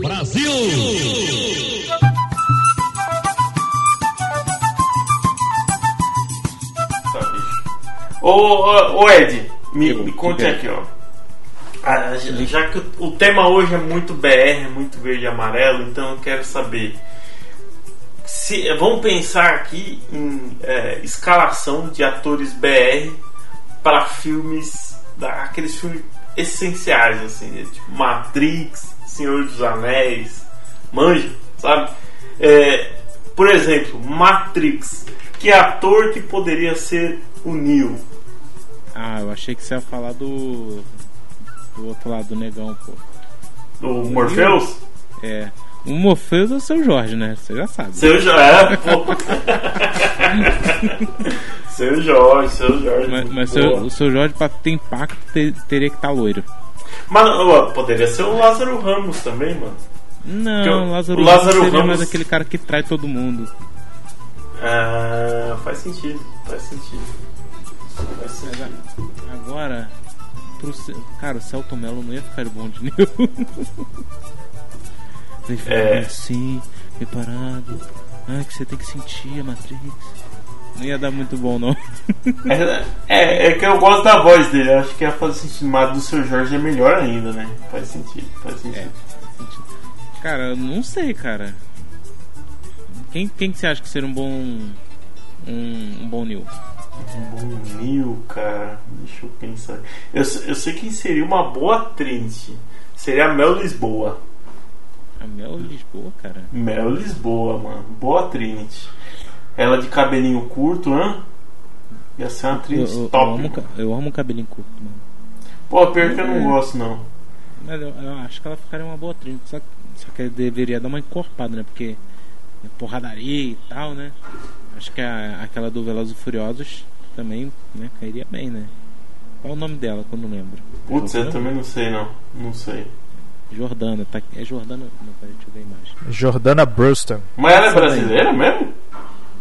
Brasil! Ô, ô, Ed, me, me conte aqui, ó. Ah, já que o, o tema hoje é muito BR, muito verde e amarelo, então eu quero saber. Se, vamos pensar aqui em é, escalação de atores BR para filmes, aqueles filmes essenciais, assim, né? tipo Matrix, Senhor dos Anéis, manja, sabe? É, por exemplo, Matrix. Que ator que poderia ser o Neo? Ah, eu achei que você ia falar do. Do outro lado do negão, pô. Do Morpheus? É. O Morpheus é o seu Jorge, né? Você já sabe. Seu Jorge, é, pô. seu Jorge, seu Jorge. Mas, mas seu- o seu Jorge, pra ter impacto, te- teria que estar loiro. Mas ó, poderia ser o Lázaro Ramos também, mano. Não, o- Lázaro, o Lázaro Ramos seria mais aquele cara que trai todo mundo. Ah, faz sentido, faz sentido. Faz sentido. agora, pro, cara, o Celton Mello não ia ficar bom de Neo. É. assim, preparado. Ah, que você tem que sentir a Matrix. Não ia dar muito bom, não. É, é, é que eu gosto da voz dele, acho que ia fazer sentido, mas do seu Jorge é melhor ainda, né? Faz sentido, faz sentido. Cara, eu não sei, cara. Quem, quem que você acha que seria um bom. Um, um bom Neo? Um bom Neo, cara. Deixa eu pensar. Eu, eu sei quem seria uma boa Trinity. Seria a Mel Lisboa. A Mel Lisboa, cara. Mel Lisboa, mano. Boa Trinity. Ela de cabelinho curto, hã? Ia ser uma Eu, Trinity eu, eu top. amo, ca- eu amo cabelinho curto, mano. Pô, pior que eu É. não gosto, não. Mas eu, eu acho que ela ficaria uma boa trilha. Só, só que deveria dar uma encorpada, né? Porque é porradaria e tal, né? Acho que a, aquela do Velozes e Furiosos também né, cairia bem, né? Qual é o nome dela, que eu não lembro? Putz, eu também não sei, não. Não sei. Jordana, tá? É Jordana? Não, peraí, deixa eu ver a imagem. Jordana Brewston. Mas ela é brasileira mesmo?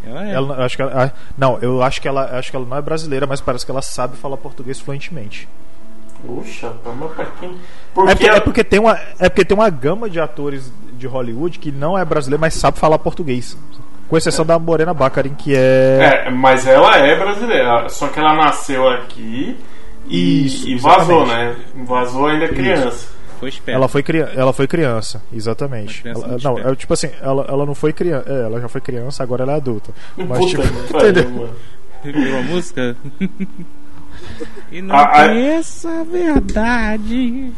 Ela é. Ela, eu acho que ela, ah, não, eu acho que ela, acho que ela não é brasileira, mas parece que ela sabe falar português fluentemente. Puxa, mas pra quem? É Porque, porque, é porque tem uma, é porque tem uma gama de atores de Hollywood que não é brasileiro, mas sabe falar português. Com exceção da Morena Baccarin, que é, É, mas ela é brasileira. Só que ela nasceu aqui e, Isso, e vazou, né? Vazou ainda criança. Foi esperto. ela foi, cria- ela foi criança, exatamente. Criança Ela- não, esperta. é, tipo assim, ela, ela não foi criança, é, ela já foi criança, agora ela é adulta. Mas Puta tipo, que pariu, entendeu? mano. Virou a música? e não Ah, ah, conheça a verdade.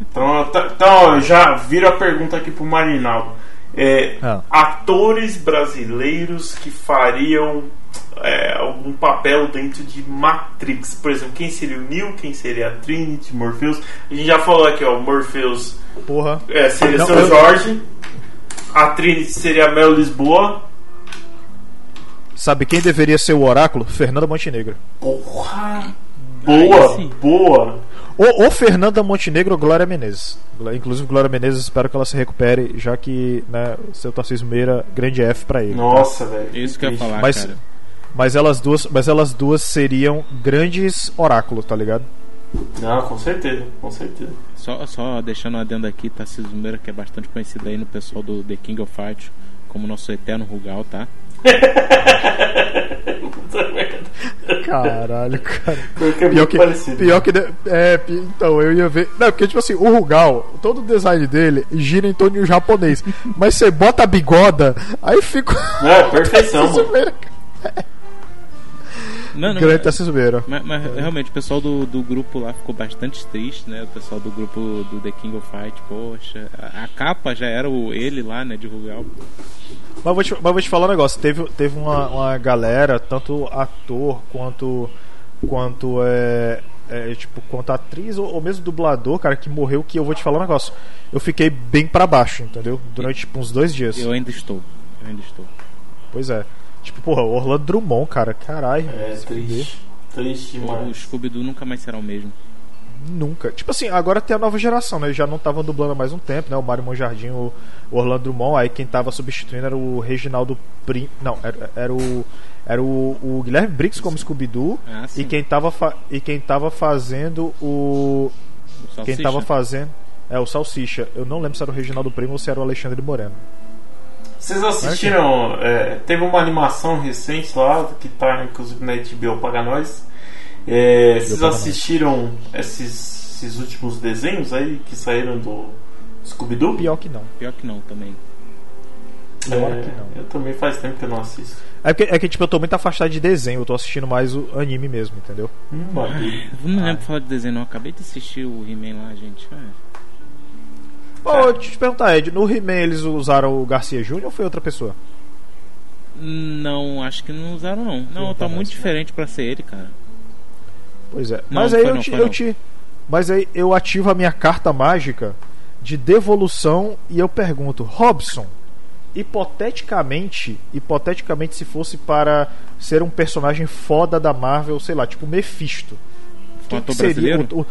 Então, tá- então já vira a pergunta aqui pro Marinaldo. É, Ah. Atores brasileiros que fariam é, algum papel dentro de Matrix. Por exemplo, quem seria o Neo, quem seria a Trinity, Morpheus. A gente já falou aqui, ó, Morpheus porra. é, seria Não, seu eu- Jorge. A Trinity seria a Mel Lisboa. Sabe quem deveria ser o oráculo? Fernanda Montenegro. Porra! Boa, boa. Ou, ou Fernanda Montenegro ou Glória Menezes. Inclusive, Glória Menezes, espero que ela se recupere, já que né, o seu Tarcísio Meira, grande F pra ele. tá? Nossa, velho. Isso que eu ia falar, Mas- cara. Mas elas duas, mas elas duas seriam grandes oráculos, tá ligado? Não, com certeza, com certeza. Só, só deixando um adendo aqui, Tarcísio Meira, que é bastante conhecido aí no pessoal do The King of Fight, como nosso eterno Rugal, tá? Caralho, cara. Porque é Pior muito que, parecido. pior que. de- É, pi- então, eu ia ver. Não, porque, tipo assim, o Rugal, todo o design dele gira em torno de um japonês. Mas você bota a bigoda, aí fica. É, perfeição, mano. Meira. Não, Grande Tarcísio Meira. mas, mas realmente o pessoal do, do grupo lá ficou bastante triste, né? O pessoal do grupo do The King of Fight, poxa, a, a capa já era o ele lá, né, de Rugal. Mas vou te, mas vou te falar um negócio. Teve, teve uma, uma galera, tanto ator quanto. quanto é, é, tipo, quanto atriz ou, ou mesmo dublador, cara, que morreu, que eu vou te falar um negócio. Eu fiquei bem pra baixo, entendeu? Durante tipo, uns dois dias. Eu ainda estou, eu ainda estou. Pois é. Tipo, porra, Orlando Drummond, cara, caralho. É triste. Triste O, o. Scooby-Doo nunca mais será o mesmo. Nunca. Tipo assim, agora tem a nova geração, né? Eles já não estavam dublando há mais um tempo, né? O Mário Monjardim, o, Orlando Drummond, aí quem tava substituindo era o Reginaldo Prim. Não, era, era o. Era o, o Guilherme Briggs como Scooby-Doo. Ah, e, quem tava fa- e quem tava fazendo o. O Quem tava fazendo. É, o Salsicha. Eu não lembro se era o Reginaldo Primo ou se era o Alexandre Moreno. Vocês assistiram? é, teve uma animação recente lá, que tá inclusive na HBO Paga Nós. É, vocês assistiram esses, esses últimos desenhos aí que saíram do Scooby-Doo? Pior que não. Pior que não também. Pior É, que não. Eu também faz tempo que eu não assisto. É que, é que, tipo, eu tô muito afastado de desenho, eu tô assistindo mais o anime mesmo, entendeu? Hum. Eu não lembro falar de desenho, não. Acabei de assistir o He-Man lá, gente. É. Pô, deixa eu te perguntar, Ed, no He-Man eles usaram o Garcia Júnior ou foi outra pessoa? Não, acho que não usaram, não. Não, Não tá muito né? diferente pra ser ele, cara. Pois é. Não, Mas aí eu, não, te, eu te. Mas aí eu ativo a minha carta mágica de devolução e eu pergunto, Robson, hipoteticamente, hipoteticamente se fosse para ser um personagem foda da Marvel, sei lá, tipo Mephisto. Ator que seria o- o-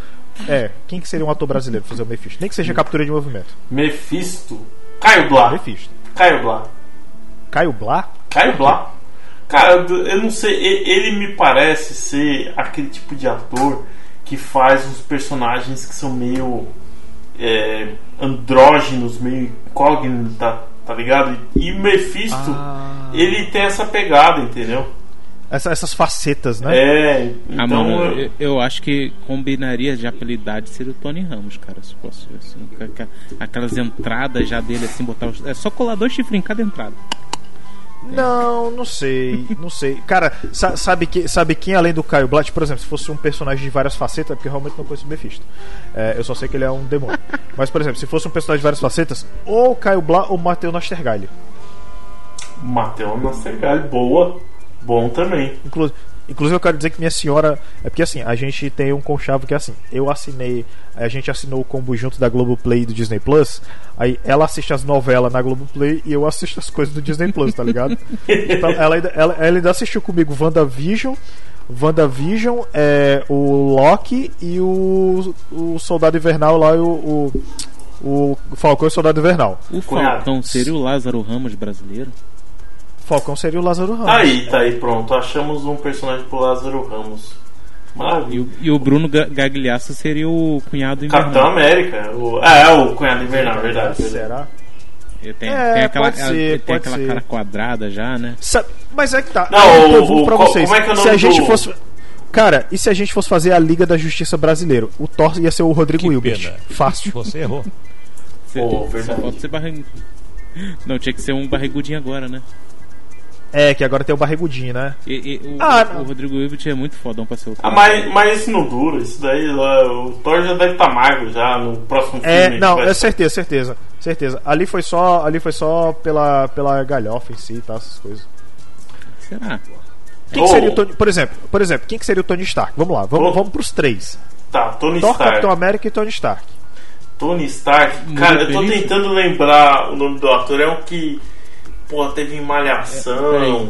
é, quem que seria um ator brasileiro pra fazer o Mephisto? Nem que seja captura de movimento. Mephisto. Caio Blá. Mephisto. Caio Blá. Caio Blá? Caio Blá. Cara, eu não sei, ele me parece ser aquele tipo de ator que faz uns personagens que são meio é, andrógenos, meio incógnitos, tá, tá ligado? E o Mephisto, Ah. ele tem essa pegada, entendeu? Essa- essas facetas, né? É, Ah, então mano, eu- eu, acho que combinaria já pela idade seria o Tony Ramos, cara. Se fosse assim, aquelas entradas já dele, assim, botar os. É só colar dois chifres em cada entrada. Não, não sei, não sei. Cara, sa- sabe, que, sabe quem além do Caio Blatt, por exemplo, se fosse um personagem de várias facetas, é porque eu realmente não conheço o Mephisto. É, eu só sei que ele é um demônio. Mas, por exemplo, se fosse um personagem de várias facetas, ou o Caio Blá ou o Matheus Nastergalli. Matheus Nastergalli, boa. Bom também. Inclu inclusive, eu quero dizer que minha senhora. É porque assim, a gente tem um conchavo que é assim. Eu assinei. A gente assinou o combo junto da Globoplay e do Disney Plus. Aí ela assiste as novelas na Globoplay e eu assisto as coisas do Disney Plus, tá ligado? Então, ela, ainda, ela, ela ainda assistiu comigo WandaVision. WandaVision, é, o Loki e o, o Soldado Invernal lá, e o, o, o Falcão e o Soldado Invernal. O. Falcão seria o Lázaro Ramos brasileiro? Falcão seria o Lázaro Ramos. Aí, tá aí, pronto. Achamos um personagem pro Lázaro Ramos. E Maravilha. o, e o Bruno Ga- Gagliasso seria o cunhado Capitão invernal. América. O, ah, é, o Cunhado Invernal, verdade. verdade. Será? Ele tem, É, tem aquela, pode ser, ele tem pode aquela ser. cara quadrada já, né? Sabe- mas é que tá. Não, eu o- pra qual- vocês. como é que é se a gente do- fosse. Cara, e se a gente fosse fazer a Liga da Justiça Brasileiro? O Thor ia ser o Rodrigo Que Hilbert. pena. Fácil. Você errou. Você- Pô, só verdade. falta ser barrigudo. Não, tinha que ser um barrigudinho agora, né? É, que agora tem o Barrigudinho, né? E, e o, Ah, o. Rodrigo Hilbert é muito fodão pra ser o Ah, mas, mas isso não dura, isso daí o Thor já deve estar magro já no próximo É, filme. não, vai é certeza, certeza. Certeza. Ali foi só, ali foi só pela, pela galhofa em si e tal, essas coisas. Será? Quem Oh. que seria o Tony, por exemplo, por exemplo, quem que seria o Tony Stark? Vamos lá, vamos, Oh. vamos pros três. Tá, Tony Thor, Stark. Capitão América e Tony Stark. Tony Stark. Muito Cara, eu tô tentando lembrar o nome do ator. É um que, pô, teve em Malhação. peraí.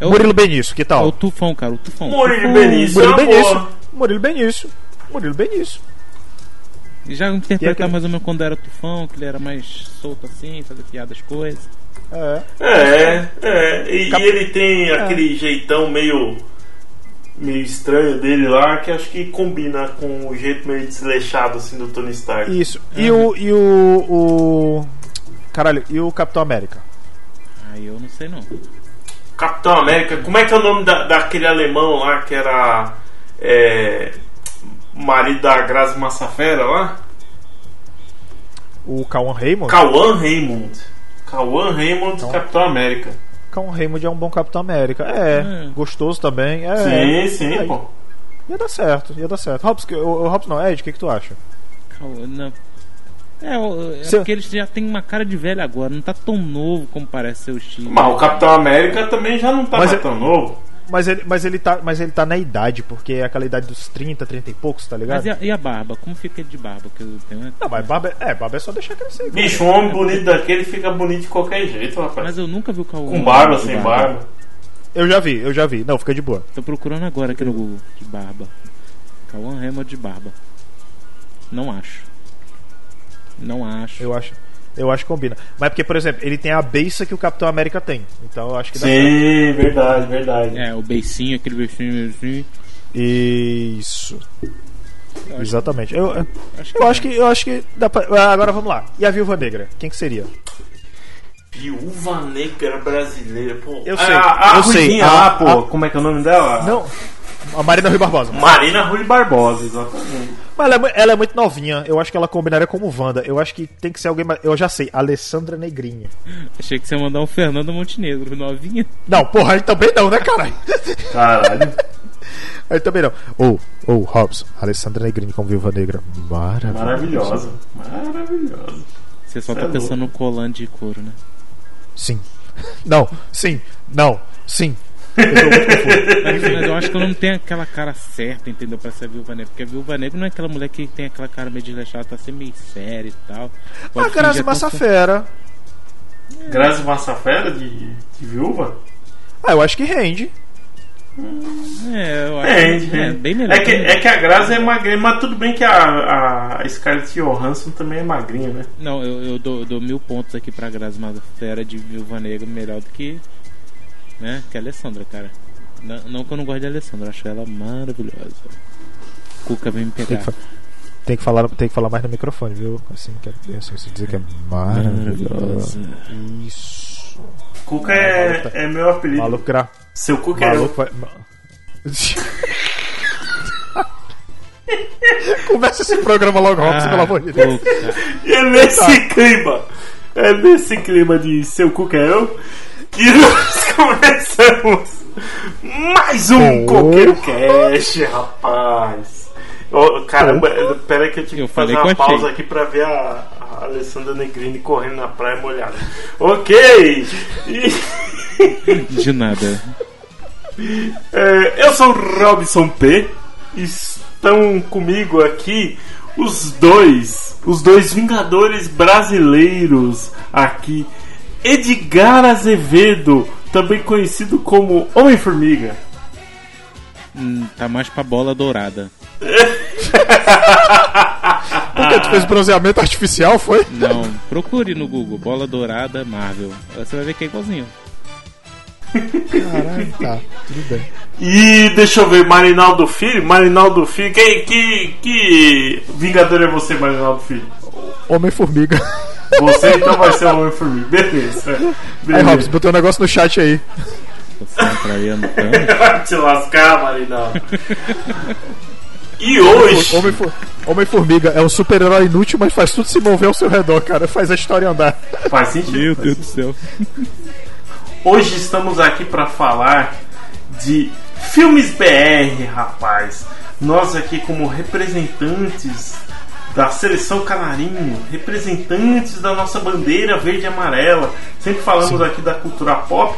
É o, Murilo Benício, que é tal? o Tufão, cara, o Tufão. Murilo Tufão. Benício. Murilo é Benício. Murilo Benício. Murilo Benício. E Já interpretar aquele- mais ou menos quando era Tufão, que ele era mais solto assim, fazer piadas, coisas. É. É, é. E, Cap- e ele tem aquele jeitão meio. meio estranho dele lá, que acho que combina com o jeito meio desleixado assim do Tony Stark. Isso. E o. E o, o. Caralho, e o Capitão América? Aí eu não sei não. Capitão América, como é que é o nome da, daquele alemão lá que era. É, marido da Grazi Massafera lá? O Cauan Raymond? Cauã Raymond. Cauã Raymond, Então- Capitão América. Cauan Raymond é um bom Capitão América. É, Hum. gostoso também. É, Sim, sim, Aí, pô. Ia dar certo, ia dar certo. Robson, que- o, não, Ed, o que, que tu acha? Não. É, é Se- porque eles já tem uma cara de velho agora, não tá tão novo como parece ser o estilo. Mas o Capitão América também já não tá Mas mais é- tão novo. Mas ele, mas, ele tá, mas ele tá na idade, porque é aquela idade dos 30, 30 e poucos, tá ligado? Mas e a, e a barba? Como fica ele de barba? Que eu tenho... Não, mas barba, é, barba é só deixar crescer. cara. Bicho, um homem bonito daquele fica bonito de qualquer jeito, rapaz. Mas eu nunca vi o Cauã. Com barba, sem barba. Eu já vi, eu já vi. Não, fica de boa. Tô procurando agora aqui no Google de barba. Cauã Raymond de barba. Não acho. Não acho. Eu acho. Eu acho que combina. Mas porque, por exemplo, ele tem a beça que o Capitão América tem. Então eu acho que dá. Sim, verdade, verdade. É, o beicinho, aquele beicinho, beicinho. Isso. Eu acho- Exatamente. Eu, eu acho que eu dá. acho que eu acho que dá pra, ah, agora vamos lá. E a Viúva Negra? Quem que seria? Viúva Negra brasileira, pô. Eu Ah, sei, a eu sei. A- lá, pô. a- Como é que é o nome dela? Não. A Marina Rui Barbosa. Marina Rui Barbosa, exatamente. Mas ela é, ela é muito novinha. Eu acho que ela combinaria como Wanda. Eu acho que tem que ser alguém mais. Eu já sei. Alessandra Negrinha. Achei que você ia mandar um Fernando Montenegro, novinha. Não, porra, aí também não, né, caralho? Caralho. Aí também não. Ou, ou, Hobbs, Alessandra Negrini como Viúva Negra. Maravilhosa. Maravilhosa. Maravilhosa. Você só Cê tá é pensando no colante de couro, né? Sim. Não, sim, não, sim. Eu. Mas, eu acho que ela não tem aquela cara certa, entendeu? Pra ser viúva negra. Porque a viúva negra não é aquela mulher que tem aquela cara meio desleixada, tá sempre meio séria e tal. A Pode Grazi fingir até um Massafera. Grazi Massafera de, de viúva? Ah, eu acho que rende. É, eu acho Rende, que é rende. bem melhor. É que, é que a Grazi é magrinha, mas tudo bem que a, a Scarlett Johansson também é magrinha, né? Não, eu, eu dou, dou mil pontos aqui pra Grazi Massafera de viúva negra melhor do que. Né? Que a Alessandra, cara. Não, não que eu não gosto de Alessandra, acho ela maravilhosa. Cuca vem me Tem pegar. que, fa- tem que falar, tem que falar mais no microfone, viu? Assim, que é, assim, você dizer que é maravilhosa. Isso. Cuca é, é meu apelido. Maluco, gra... Seu Cuca é Maluco vai. ma- Começa esse programa logo, Robson, pelo amor de Deus. E é nesse clima, é nesse clima de seu cu que é eu, que nós começamos mais um Oh. Coqueiro Cash, rapaz. Ô, caramba, pera aí que eu tive Eu que fazer uma pausa achei. aqui pra ver a, a Alessandra Negrini correndo na praia molhada. Ok! E- De nada. É, eu sou o Robson P. Estão comigo aqui os dois, os dois Vingadores brasileiros aqui. Edgar Azevedo, também conhecido como Homem-Formiga. Hum, tá mais pra bola dourada. Porque tu fez bronzeamento artificial, foi? Não, procure no Google, bola dourada Marvel. Você vai ver que é igualzinho. Caralho, tá, tudo bem. E deixa eu ver, Marinaldo Filho. Marinaldo Filho, que, que, que Vingador é você, Marinaldo Filho? Homem-Formiga. Você então vai ser o Homem-Formiga. Beleza. Aí, Beleza. Robson, botei um negócio no chat aí. Vai te lascar, Marinaldo. E hoje. Homem-For- Homem-Formiga é um super-herói inútil, mas faz tudo se mover ao seu redor, cara. Faz a história andar. Faz sentido. Meu faz Deus do céu. Hoje estamos aqui para falar de filmes BR, rapaz. Nós aqui como representantes da seleção canarinho, representantes da nossa bandeira verde e amarela. Sempre falamos aqui da cultura pop.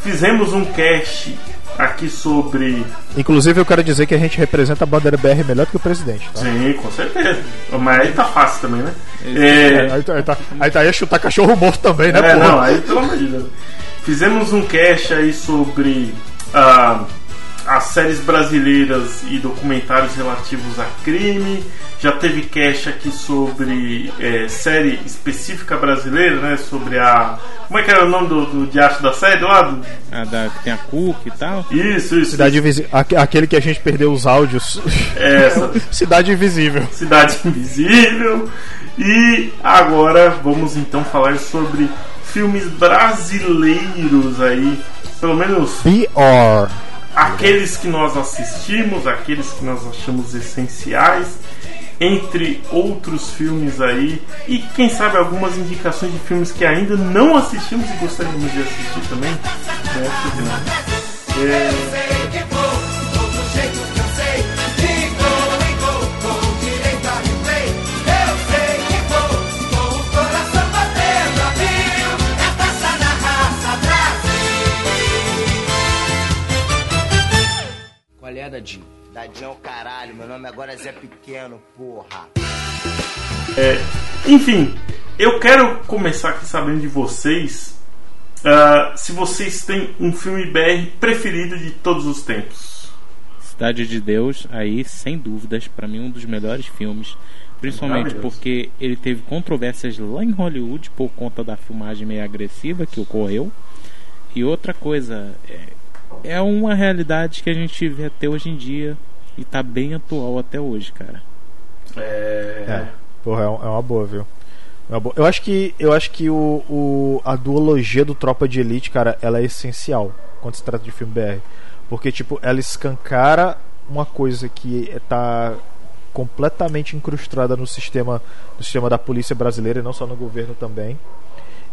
Fizemos um cast aqui sobre. Inclusive, eu quero dizer que a gente representa a bandeira BR melhor do que o presidente, tá? Sim, com certeza. Mas aí tá fácil também, né? É, Aí, tá- aí, tá, aí tá aí a chutar cachorro morto também, né, É, porra? não, aí pelo amor de Deus. Fizemos um cast aí sobre ah, as séries brasileiras e documentários relativos a crime. Já teve cast aqui sobre é, série específica brasileira, né? Sobre a. Como é que era o nome do, do diacho da série lá? Do- A da, que tem a Cook e tal. Isso, isso. Cidade Invisível. Aquele que a gente perdeu os áudios. Essa. Cidade Invisível. Cidade Invisível. E agora vamos então falar sobre filmes brasileiros aí. Pelo menos BR. Aqueles que nós assistimos, aqueles que nós achamos essenciais, entre outros filmes aí, e quem sabe algumas indicações de filmes que ainda não assistimos e gostaríamos de assistir também. Né? Não? É, É, Dadinho? Dadinho é o caralho, meu nome agora é Zé Pequeno, porra. Enfim, eu quero começar aqui sabendo de vocês ah, se vocês têm um filme BR preferido de todos os tempos. Cidade de Deus, aí, sem dúvidas, pra mim um dos melhores filmes. Principalmente porque ele teve controvérsias lá em Hollywood por conta da filmagem meio agressiva que ocorreu. E outra coisa, é, é uma realidade que a gente vê até hoje em dia e tá bem atual até hoje, cara. É. É, porra, é, é uma boa, viu? É uma boa. Eu acho que, eu acho que o, o, a duologia do Tropa de Elite, cara, ela é essencial quando se trata de filme BR. Porque, tipo, ela escancara uma coisa que tá completamente incrustada no sistema, no sistema da polícia brasileira e não só no governo também.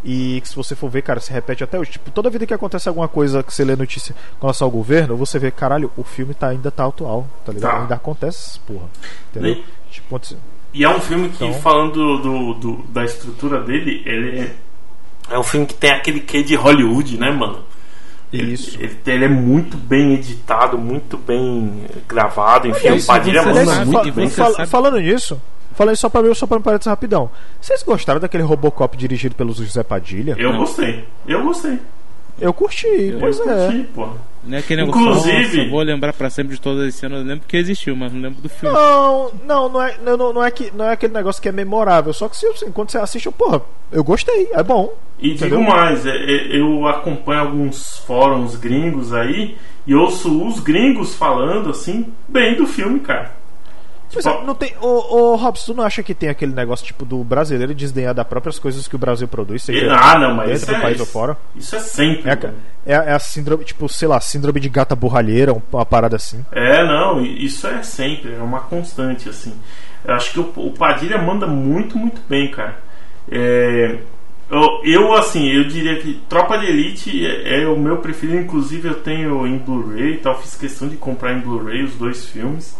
E que se você for ver, cara, se repete até hoje. Tipo, toda vida que acontece alguma coisa que você lê notícia com relação ao governo, você vê, caralho, o filme tá, ainda tá atual, tá ligado? Tá. Ainda acontece essas porra. Entendeu? E- Tipo, E é um filme que, Então- falando do, do- do- da estrutura dele, ele é, é um filme que tem aquele quê de Hollywood, né, mano? Isso. Ele, ele é muito bem editado, muito bem gravado, enfim, Aliás, o Padilha manda muito bem. Falando nisso, falei só pra mim, só pra me parecer rapidão. Vocês gostaram daquele Robocop dirigido pelo José Padilha? Eu gostei, eu gostei. Eu curti, pois eu é. curti, pô. Não é aquele negócio, Inclusive- nossa, vou lembrar pra sempre de todas as cenas. Eu lembro que existiu, mas não lembro do filme. Não, não, não é, não, não é que não é aquele negócio que é memorável. Só que se, assim, quando você assiste, eu, porra, eu gostei, é bom. E Entendeu? digo mais, é- é- eu acompanho alguns fóruns gringos aí e ouço os gringos falando assim, bem do filme, cara. Pois Tipo, é, não tem. Ô, ô Robson, tu não acha que tem aquele negócio tipo do brasileiro desdenhar das próprias coisas que o Brasil produz, seja ah, não, mas dentro isso do é, país ou fora? Isso é sempre. É, é, é a síndrome, tipo, sei lá, síndrome de gata borralheira, um- uma parada assim. É, não, isso é sempre, é uma constante, assim. Eu acho que o, o Padilha manda muito, muito bem, cara. É, eu, eu, assim, eu diria que Tropa de Elite é, é o meu preferido, inclusive eu tenho em Blu-ray e tal, fiz questão de comprar em Blu-ray os dois filmes.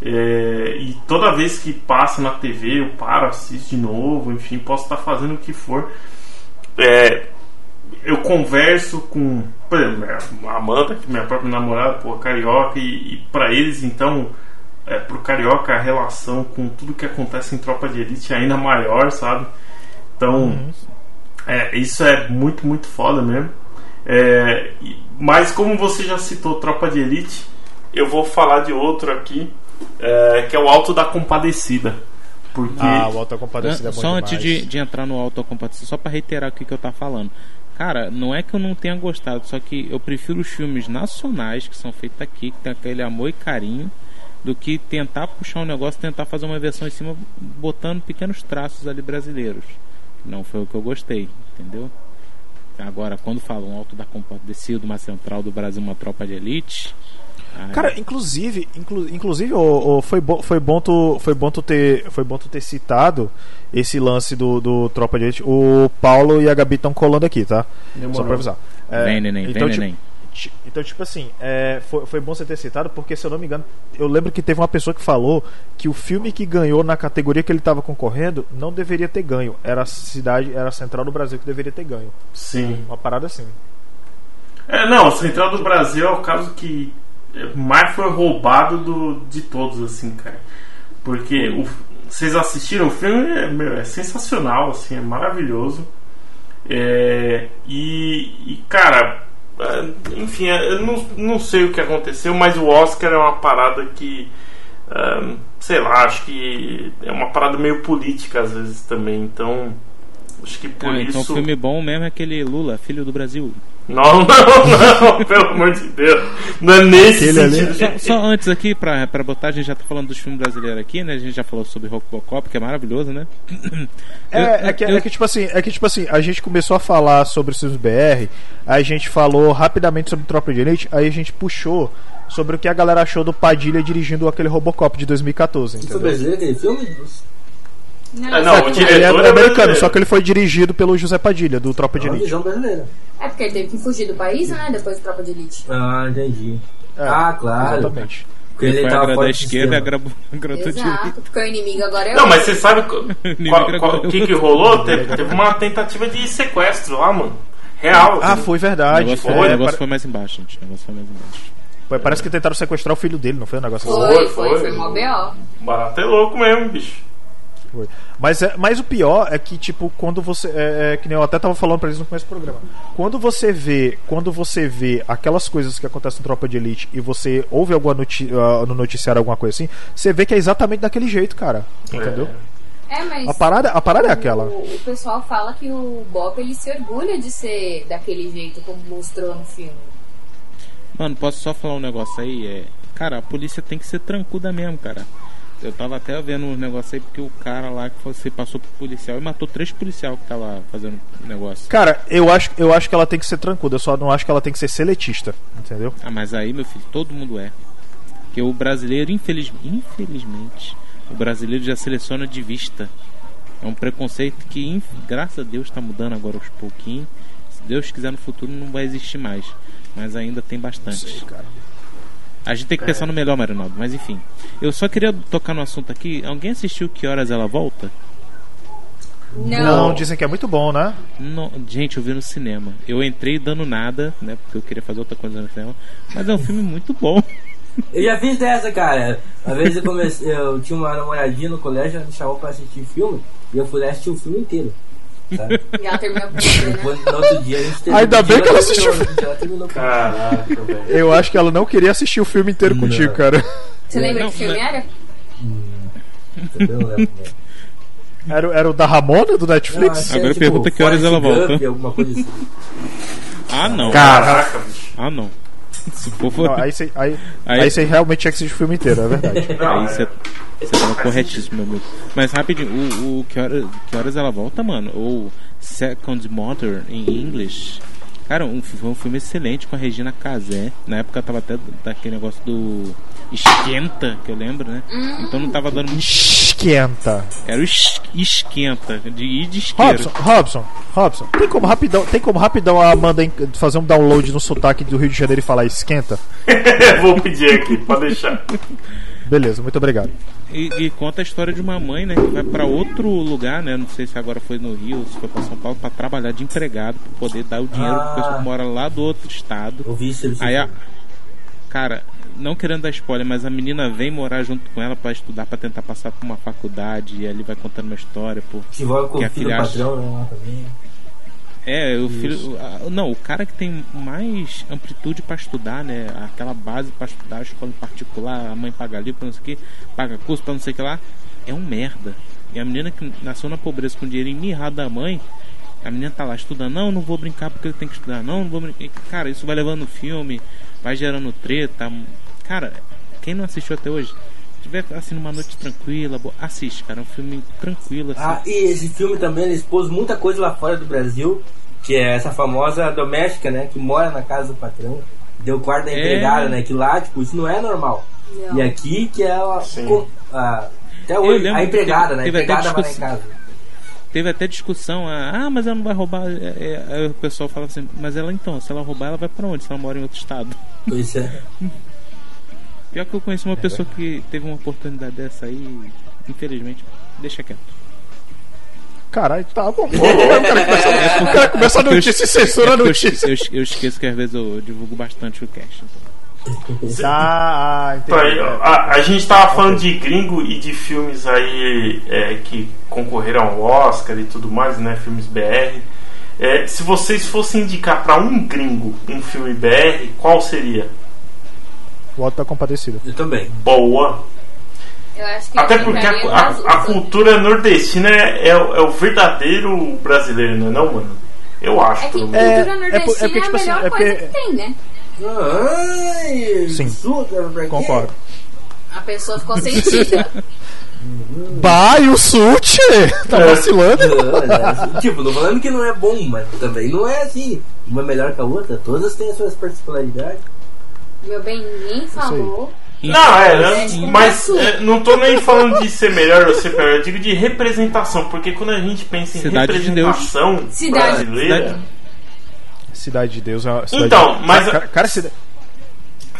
É, e toda vez que passa na TV eu paro, assisto de novo, enfim, posso estar fazendo o que for. É, eu converso com, por exemplo, a Amanda, que é minha própria namorada, pô, carioca, e, e para eles, então, é, pro carioca, a relação com tudo que acontece em Tropa de Elite é ainda maior, sabe? Então, é, isso é muito, muito foda mesmo. É, mas, como você já citou Tropa de Elite, eu vou falar de outro aqui, é, que é o Alto da Compadecida. Porque. Ah, o Alta Compadecida é bom só antes demais. de, de entrar no autocompatível, só pra reiterar o que, que eu tava falando. Cara, não é que eu não tenha gostado, só que eu prefiro os filmes nacionais que são feitos aqui, que tem aquele amor e carinho, do que tentar puxar um negócio, tentar fazer uma versão em cima, botando pequenos traços ali brasileiros. Não foi o que eu gostei, entendeu? Agora, quando falam Alto da Compadecida, uma central do Brasil, uma tropa de elite. Cara, inclusive, inclu- inclusive ô, ô, foi, bom, foi, bom tu, foi, bom tu ter, foi bom tu ter citado esse lance do, do Tropa de Elite. O Paulo e a Gabi estão colando aqui, tá? Demorou. Só pra avisar. É, Vem, neném, vem, então, tipo, neném. Então, tipo assim, é, foi, foi bom você ter citado, porque se eu não me engano, eu lembro que teve uma pessoa que falou que o filme que ganhou na categoria que ele estava concorrendo não deveria ter ganho. Era a cidade, era a Central do Brasil que deveria ter ganho. Sim. Uma parada assim. É, não, o Central do Brasil é o caso que mais foi roubado do, de todos, assim, cara. Porque o- vocês assistiram o filme, é, meu, é sensacional, assim, é maravilhoso. É, e, e, cara, é, enfim, é, eu não, não sei o que aconteceu, mas o Oscar é uma parada que, é, sei lá, acho que é uma parada meio política às vezes também, então. Acho que por Ah, então isso. filme bom mesmo é aquele Lula, filho do Brasil. Não, não, não, pelo amor de Deus. Não é nesse Aquele ali- sentido. Só, só antes aqui, pra, pra botar, a gente já tá falando dos filmes brasileiros aqui, né? A gente já falou sobre Robocop, que é maravilhoso, né? É, Eu- é, que, eu- é que tipo assim, é que tipo assim, a gente começou a falar sobre os filmes BR, aí a gente falou rapidamente sobre Tropa de Elite, aí a gente puxou sobre o que a galera achou do Padilha dirigindo aquele Robocop de 2014, Foi entendeu? brasileiro aquele filme? Não, É, não, o Ele diretor é é americano, só que ele foi dirigido pelo José Padilha, do Tropa de Não, Elite. João brasileiro. É porque ele teve que fugir do país, né? Depois do Tropa de Elite. Ah, entendi. É, ah, claro. Exatamente. Porque Ele ele tava agradar a fora do esquerda e sistema. agradou agradou a direita. Exato, porque o inimigo agora é Não, outro. mas você sabe qual- o que, que rolou? Teve, teve uma tentativa de sequestro lá, mano. Real. Ah, assim. foi O verdade. negócio, Foi, o negócio pare- foi mais embaixo, gente. O negócio foi mais embaixo. foi- Parece que tentaram sequestrar o filho dele, não foi um negócio assim? Foi, Foi, foi, foi. foi mó B.O. Barato é louco mesmo, bicho. Foi. Mas, é, mas o pior é que, tipo, quando você. É, é, que nem eu até tava falando pra eles no começo do programa. Quando você vê. Quando você vê aquelas coisas que acontecem no Tropa de Elite e você ouve alguma noti ah, no noticiário alguma coisa assim, você vê que é exatamente daquele jeito, cara. Entendeu? É, mas. A parada, a parada é aquela. O, o pessoal fala que o Bob ele se orgulha de ser daquele jeito como mostrou no filme. Mano, posso só falar um negócio aí? É, cara, a polícia tem que ser trancuda mesmo, cara. Eu tava até vendo uns negócios aí porque o cara lá que você passou pro policial e matou três policial que tava fazendo negócio. Cara, eu acho, eu acho que ela tem que ser trancuda, eu só não acho que ela tem que ser seletista, entendeu? Ah, mas aí, meu filho, todo mundo é. Porque o brasileiro, infeliz... infelizmente, o brasileiro já seleciona de vista. É um preconceito que, inf- graças a Deus, tá mudando agora aos pouquinhos. Se Deus quiser no futuro, não vai existir mais. Mas ainda tem bastante. cara. A gente tem que pensar no melhor, Marinaldo. Mas enfim. Eu só queria tocar no assunto aqui. Alguém assistiu Que Horas Ela Volta? Não, dizem que é muito bom, né? No- Gente, eu vi no cinema. Eu entrei dando nada, né? Porque eu queria fazer outra coisa no cinema. Mas é um filme muito bom. Eu já fiz dessa, cara. Uma vez eu comecei, eu tinha uma namoradinha no colégio, ela me chamou pra assistir filme, e eu fui lá assistir o filme inteiro. E ela terminou com você, né? Depois, no outro dia a gente terminou. Ainda bem que ela assistiu. Ela Caraca, velho. Eu acho que ela não queria assistir o filme inteiro Não. contigo, cara. Você lembra Não, que filme não. era? Eu não lembro, né? Era, era o da Ramona, do Netflix? Agora é, pergunta que horas ela volta. Assim. Ah, não. Caraca, bicho. Ah, não. Se for, for... Não, aí você aí, Aí- aí realmente tinha que assistir o filme inteiro, é verdade. Não, Aí é- você você tava corretíssimo, meu amigo. Mas rapidinho, o, o que, hora- que horas ela volta, mano? Ou Second Mother em inglês. Cara, um, foi um filme excelente com a Regina Casé. Na época tava até daquele negócio do Esquenta, que eu lembro, né? Então não tava dando muito. Esquenta. Era o es- Esquenta, de ir de isqueiro. Robson, Robson, Robson, tem como rapidão, tem como rapidão a Amanda fazer um download no sotaque do Rio de Janeiro e falar esquenta? Vou pedir aqui, pode deixar. Beleza, muito obrigado. E, e conta a história de uma mãe, né, que vai pra outro lugar, né, não sei se agora foi no Rio, se foi pra São Paulo, pra trabalhar de empregado, pra poder dar o dinheiro pro Ah. pessoal que mora lá do outro estado. Eu vi isso. eu vi Aí, a, cara, não querendo dar spoiler, mas a menina vem morar junto com ela pra estudar, pra tentar passar por uma faculdade, e ali vai contando uma história, pô. Se envolve com que o filho acha- patrão, né? Lá também. É, o filho. o- Não, o cara que tem mais amplitude pra estudar, né? Aquela base pra estudar, escola particular, a mãe paga livro, pra não sei o que, paga curso pra não sei o que lá, é um merda. E a menina que nasceu na pobreza com dinheiro mirrado da mãe, a menina tá lá estudando, não, não vou brincar porque eu tenho que estudar, não, não vou brincar. E, Cara, isso vai levando o filme, vai gerando treta. Cara, quem não assistiu até hoje, se tiver assim numa noite tranquila, boa, assiste, cara, é um filme tranquilo, assim. Ah, e esse filme também ele expôs muita coisa lá fora do Brasil, que é essa famosa doméstica, né? Que mora na casa do patrão, deu quarto da É. empregada, né? Que lá, tipo, isso não é normal. Não. E aqui que ela. Sim. com- a- até hoje, a empregada, teve- né? A teve empregada vai lá em casa. Teve até discussão, ah, ah, mas ela não vai roubar. É, é, aí o pessoal fala assim, mas ela então, se ela roubar, ela vai pra onde? Se ela mora em outro estado. Pois é. Pior que eu conheci uma pessoa que teve uma oportunidade dessa aí, infelizmente, deixa quieto. Caralho, tá bom. O cara começa, o cara começa a notícia e censura a É notícia. eu, eu esqueço que às vezes eu divulgo bastante o cast. então. Ah, ah, Então, aí, entendi. a, a gente tava falando de gringo e de filmes aí é, que concorreram ao Oscar e tudo mais, né? Filmes BR. É, se vocês fossem indicar pra um gringo um filme BR, qual seria? O Otto tá compadecido. Eu também. Boa. Eu acho que Até porque a, ficaria a- a cultura nordestina é, é o é o verdadeiro brasileiro, não é não, mano? Eu acho. É que pelo cultura. É, é nordestina é, por- é porque, tipo a melhor assim, é coisa que tem, né? Ai, Sim. Concordo. A pessoa ficou sentida. Bah, e o Sute? Tá vacilando? Não, é, tipo, não falando que não é bom, mas também não é assim. Uma melhor que a outra. Todas têm as suas particularidades. Meu bem, ninguém falou. Não, é, né? É, mas é, não tô nem falando de ser melhor ou ser pior, eu digo de representação, porque quando a gente pensa em Cidade de Deus. representação Cidade. brasileira, Cidade- Cidade de Deus é uma. Cidade Então, de... mas- Cara, cara, Cida-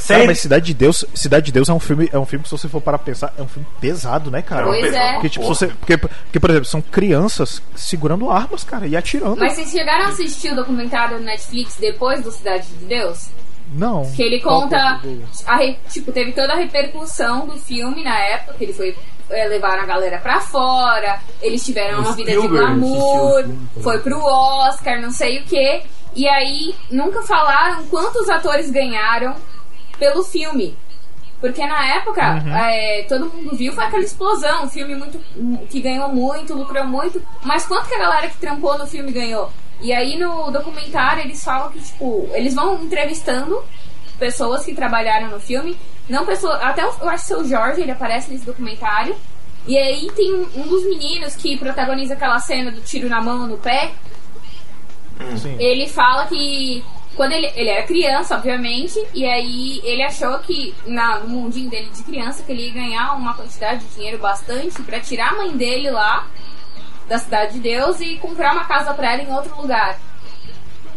cara, mas Cidade de Deus. Cidade de Deus é um filme. É um filme que, se você for para pensar, é um filme pesado, né, cara? Pois é. Porque, tipo, você, porque, porque, por exemplo, são crianças segurando armas, cara, e atirando. Mas vocês chegaram a assistir o documentário do Netflix depois do Cidade de Deus? Não. Que ele conta. é A, tipo, teve toda a repercussão do filme na época, que ele foi é, levaram a galera pra fora, eles tiveram O uma vida de glamour, foi pro Oscar, não sei o que. E aí nunca falaram quantos atores ganharam pelo filme. Porque na época, é, todo mundo viu, foi aquela explosão, um filme muito que ganhou muito, lucrou muito. Mas quanto que a galera que trampou no filme ganhou? E aí no documentário eles falam que, tipo, eles vão entrevistando pessoas que trabalharam no filme. Não pessoas. Até o- eu acho que o seu Jorge, ele aparece nesse documentário. E aí tem um, um dos meninos que protagoniza aquela cena do tiro na mão no pé. Sim. Ele fala que quando ele, ele era criança, obviamente, e aí ele achou que na, no mundinho dele de criança que ele ia ganhar uma quantidade de dinheiro bastante pra tirar a mãe dele lá da cidade de Deus e comprar uma casa pra ela em outro lugar.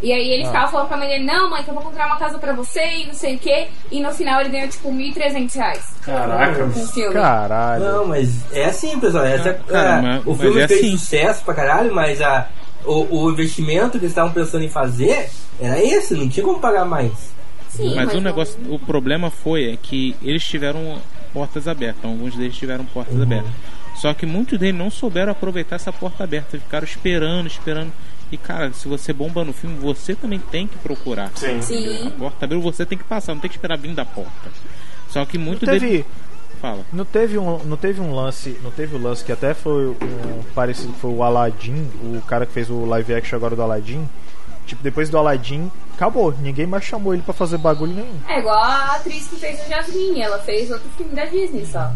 E aí ele ficava falando pra mãe dele, não mãe, que eu vou comprar uma casa pra você e não sei o que. E no final ele ganhou tipo 1.300 reais Caraca. o filme. Caralho. Não, mas é assim, pessoal. Essa, Cara, é, mas- o mas filme é fez assim. sucesso pra caralho, mas a, o, o investimento que eles estavam pensando em fazer era esse, não tinha como pagar mais. Sim, Mas o não- negócio, o problema foi é que eles tiveram portas abertas, alguns deles tiveram portas Uhum. abertas. Só que muitos deles não souberam aproveitar essa porta aberta, ficaram esperando, esperando. E cara, se você bomba no filme, você também tem que procurar. Sim. A Sim. porta abriu, você tem que passar, não tem que esperar vir da porta. Só que muito Teve, deles. Fala. não teve um, não teve um lance, não teve um lance que até foi um parecido, foi o Aladdin, o cara que fez o live action agora do Aladdin. Tipo, depois do Aladdin, acabou, ninguém mais chamou ele pra fazer bagulho nenhum. É igual a atriz que fez o Jasmine, ela fez outro filme da Disney só.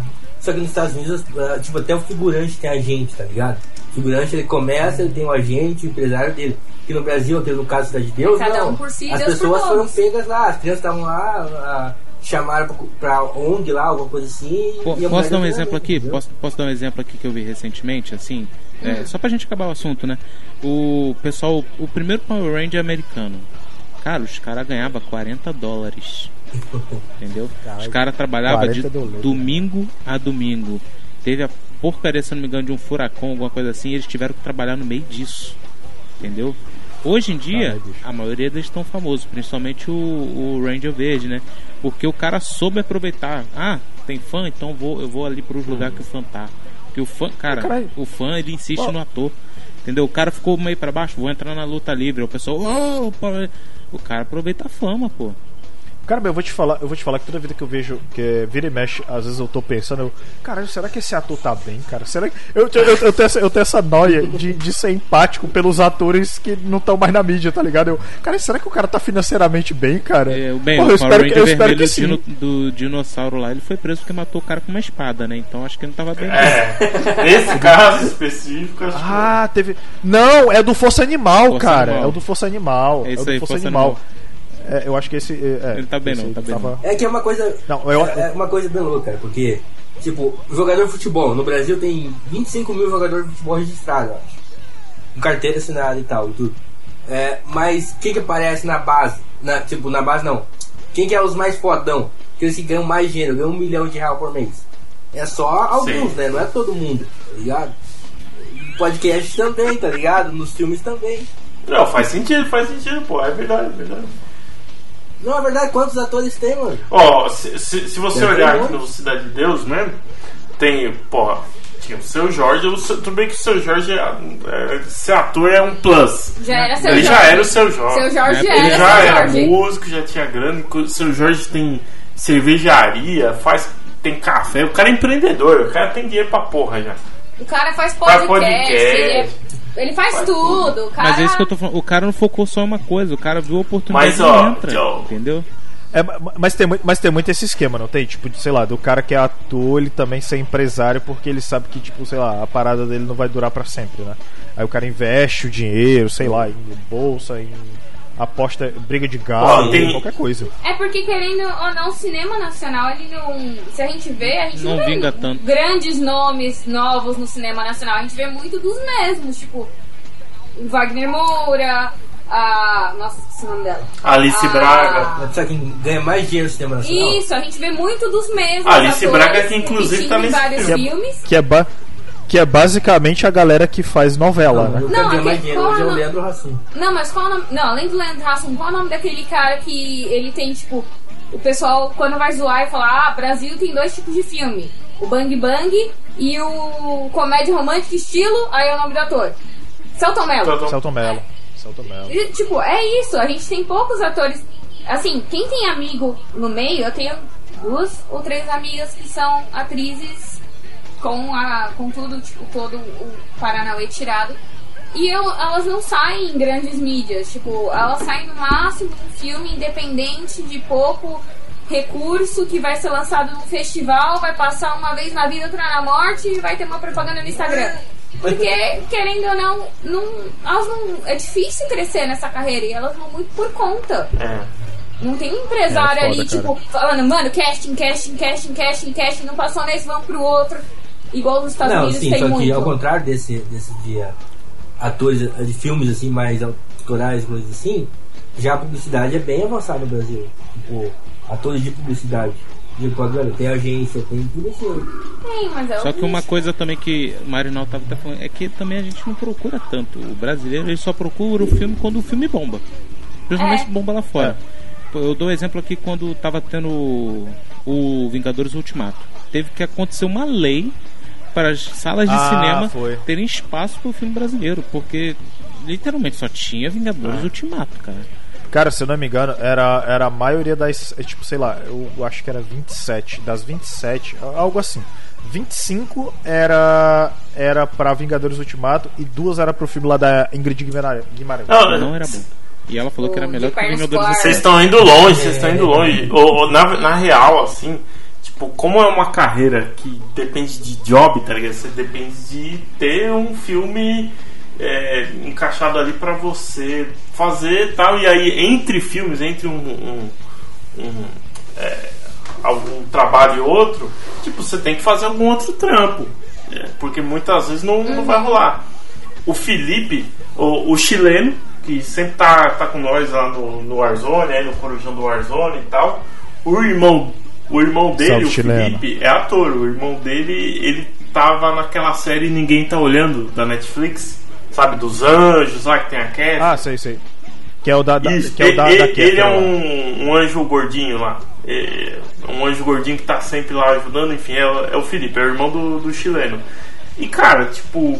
Só que nos Estados Unidos, ah, tipo, até o figurante tem agente, tá ligado? O figurante ele começa, ele tem um agente, o empresário dele. Aqui no Brasil, aqui no caso da Cidade de Deus, Cada não. um por si, As Deus por pessoas foram pegas lá, as crianças estavam lá, chamaram pra, pra ONG lá, alguma coisa assim. E Posso dar um exemplo aqui? entendeu? Posso, posso dar um exemplo aqui que eu vi recentemente, assim? É, Só pra gente acabar o assunto, né? O pessoal, o primeiro Power Ranger americano. Cara, os caras ganhavam 40 dólares. Entendeu? Os caras trabalhavam de 40 dólares. domingo a domingo. Teve a porcaria, se não me engano, de um furacão, alguma coisa assim, eles tiveram que trabalhar no meio disso. Entendeu? Hoje em dia, a maioria deles estão famosos, principalmente o, o Ranger Verde, né? Porque o cara soube aproveitar. Ah, tem fã, então vou, eu vou ali para os lugares que o fã tá. Porque o fã, cara, o fã ele insiste Ó. no ator. Entendeu? O cara ficou meio para baixo, vou entrar na luta livre. O pessoal, pô." o cara aproveita a fama, pô. Cara, eu vou te falar, eu vou te falar que toda vida que eu vejo que é, vira e mexe, às vezes eu tô pensando, eu, caralho, será que esse ator tá bem, cara? Será que eu, eu, eu, eu tenho, essa, eu tenho essa noia de, de ser empático pelos atores que não estão mais na mídia, tá ligado? Eu, cara, será que o cara tá financeiramente bem, cara? É, bem, Porra, o eu Power espero que, eu espero que sim. do dinossauro lá, ele foi preso porque matou o cara com uma espada, né? Então acho que ele não tava bem. É, nesse caso específico, acho que- Ah, teve. Não, é do Força Animal, Força cara. Animal. É o do Força Animal. É isso o do aí, Força, Força Animal. Animal. É, eu acho que esse. É, Ele tá bem não, tá bem tava- É que é uma coisa. Não, eu- é, é uma coisa bem louca, cara, porque, tipo, jogador de futebol, no Brasil tem 25 mil jogadores de futebol registrados, eu acho. Com carteira assinada e tal, e tudo. É, mas quem que aparece na base? Na, tipo, na base não. Quem que é os mais fodão? Aqueles que ganham mais dinheiro, ganham um milhão de real por mês. É só alguns, Sim. né? Não é todo mundo, tá ligado? Podcast também, tá ligado? Nos filmes também. Não, faz sentido, faz sentido, pô. É verdade, é verdade. Não, é verdade, quantos atores tem, mano? Ó, se, se, se você Tem olhar aqui no Cidade de Deus mesmo, tem, pô, tinha o seu Jorge, o seu- tudo bem que o seu Jorge, é, é, ser ator é um plus. Já era seu Ele Jorge. já era o seu Jorge. Seu Jorge Ele Ele era já seu era Jorge. músico, já tinha grana. O seu Jorge tem cervejaria, faz, tem café. O cara é empreendedor, o cara tem dinheiro pra porra já. O cara faz Faz podcast, podcast. Ele, faz, Faz tudo. O cara... Mas é isso que eu tô falando. O cara não focou só em uma coisa, o cara viu a oportunidade Mas, e ó, entra. ó. Entendeu? É, ma- mas, tem muito, mas tem muito esse esquema, não tem? Tipo, de, sei lá, do cara que é ator, ele também ser empresário porque ele sabe que, tipo, sei lá, a parada dele não vai durar pra sempre, né? Aí o cara investe o dinheiro, sei lá, em bolsa, em aposta, briga de galo, tem- qualquer coisa. É porque, querendo ou não, o cinema nacional, ele não. Se a gente vê, a gente não, Não vê vinga tanto. grandes nomes novos no cinema nacional. A gente vê muito dos mesmos, tipo. Wagner Moura, a. Nossa, esqueci o nome dela. Alice Ah. Braga. Sabe quem ganha mais dinheiro no cinema nacional? Isso, a gente vê muito dos mesmos. Alice atores, Braga, que inclusive tá em nesse vários filme. filmes. Que é, ba- que é basicamente a galera que faz novela, Não, né? o Não, mais dinheiro hoje é o é o Leandro Hassum. Não, mas qual o nome. Não, além do Leandro Hassum, qual é o nome daquele cara que ele tem, tipo. O pessoal, quando vai zoar e falar, ah, Brasil tem dois tipos de filme. o Bang Bang e o comédia romântica estilo, aí é o nome do ator. Celton Mello. Celton Mello. Celton Mello. E, tipo, é isso, a gente tem poucos atores. Assim, quem tem amigo no meio, eu tenho duas ou três amigas que são atrizes com, a, com tudo, tipo, todo o Paranauê tirado. E eu, elas não saem em grandes mídias, tipo, elas saem no máximo um filme independente de pouco recurso que vai ser lançado num festival, vai passar uma vez na vida, outra na morte e vai ter uma propaganda no Instagram. Porque, querendo ou não, não, elas não. É difícil crescer nessa carreira e elas vão muito por conta. É. Não tem um empresário É, foda, ali, cara. tipo, falando, mano, casting, casting, casting, casting, casting, não passou nesse, vamos pro outro. Igual nos Estados Não, Unidos sim, tem só que muito. ao contrário desse, desse de uh, atores uh, de filmes assim, mais autorais, coisas assim, já a publicidade é bem avançada no Brasil. Tipo, atores de publicidade, de tem agência, tem tudo assim. Tem, mas é Só que uma coisa também que o Marinal tava até falando é que também a gente não procura tanto. O brasileiro ele só procura o filme quando o filme bomba. Principalmente É. bomba lá fora. Pô, Eu dou exemplo aqui quando tava tendo o- o Vingadores Ultimato. Teve que acontecer uma lei para as salas de Ah, cinema foi. terem espaço para o filme brasileiro, porque literalmente só tinha Vingadores Ultimato, cara. Cara, se eu não me engano, era, era a maioria das. é, Tipo, sei lá, eu acho que era 27. Das 27, algo assim. 25 era era pra Vingadores Ultimato e duas era pro filme lá da Ingrid Guimarães. Não, Não era bom. E ela falou O que era melhor que Vingadores ar. Vocês estão indo longe, vocês estão indo longe. Ou, ou na, na real, assim, tipo, como é uma carreira que depende de job, tá ligado? Você depende de ter um filme é, encaixado ali pra você fazer e tal. E aí, entre filmes, entre um. um, um, é, algum trabalho e outro, tipo, você tem que fazer algum outro trampo. É, porque muitas vezes não, não vai rolar. O Felipe, o, o chileno, que sempre tá, tá com nós lá no, no Warzone, aí no Corujão do Warzone e tal. O irmão, o irmão dele, Salve, o chileno. Felipe, é ator. O irmão dele, ele tava naquela série Ninguém Tá Olhando, da Netflix. Sabe, dos anjos lá que tem a Cat. Ah, sei, sei. Que é o da, da- Isso, que é o da, ele, da ele Kéfera é lá. um, um anjo gordinho lá. É, um anjo gordinho que tá sempre lá ajudando, enfim, é, o- é o Felipe, é o irmão do, do chileno. E cara, tipo,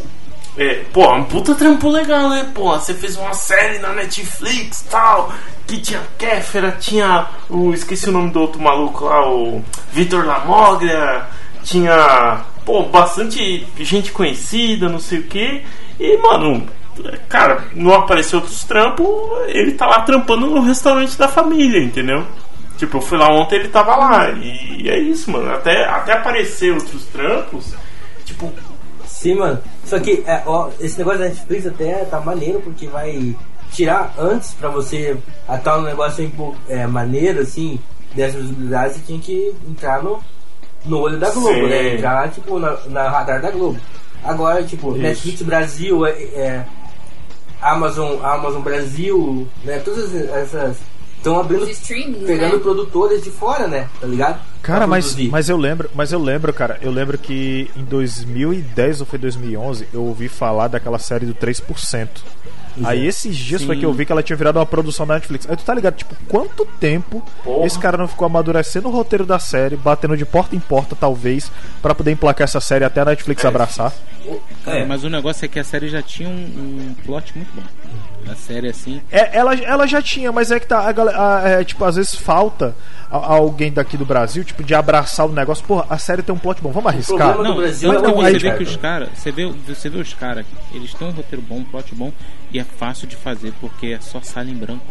é, pô, é um puta trampo legal, né? Pô, você fez uma série na Netflix tal, que tinha Kéfera, tinha o. Esqueci o nome do outro maluco lá, o Vitor Lamoglia, tinha, pô, bastante gente conhecida, não sei o que. E, mano, cara, não apareceu outros trampos, ele tá lá trampando no restaurante da família, entendeu? Tipo, eu fui lá ontem ele tava lá. E é isso, mano. Até, até aparecer outros trampos, tipo, Sim, mano. Só que é, ó, esse negócio da Netflix até tá maneiro porque vai tirar antes pra você atar um negócio pouco, é, maneiro, assim, dessas visibilidades, você tinha que entrar no, no olho da Globo, Sim. né? Entrar, tipo, na, na radar da Globo. Agora, tipo, Netflix Brasil, é, é, Amazon, Amazon Brasil, né? Todas essas estão abrindo, pegando né? produtores de fora, né? Tá ligado? Cara, mas, mas eu lembro, mas eu lembro, cara, eu lembro que em 2010 ou foi 2011 eu ouvi falar daquela série do 3%. Aí esses dias foi Sim. que eu vi que ela tinha virado uma produção da Netflix. Aí tu tá ligado, tipo, quanto tempo Porra. esse cara não ficou amadurecendo o roteiro da série, batendo de porta em porta, talvez, pra poder emplacar essa série até a Netflix abraçar. Cara, É. mas o negócio é que a série já tinha um, um plot muito bom. A série assim. É, ela, ela já tinha, mas é que tá. A, galera- a- é, tipo, às vezes falta a- a alguém daqui do Brasil, tipo, de abraçar o negócio. Porra, a série tem um plot bom, vamos arriscar. Não, Brasil tanto é você vê cara. que os caras. Você vê, você vê os caras, eles têm um roteiro bom, um plot bom, e é fácil de fazer, porque é só sala em branco.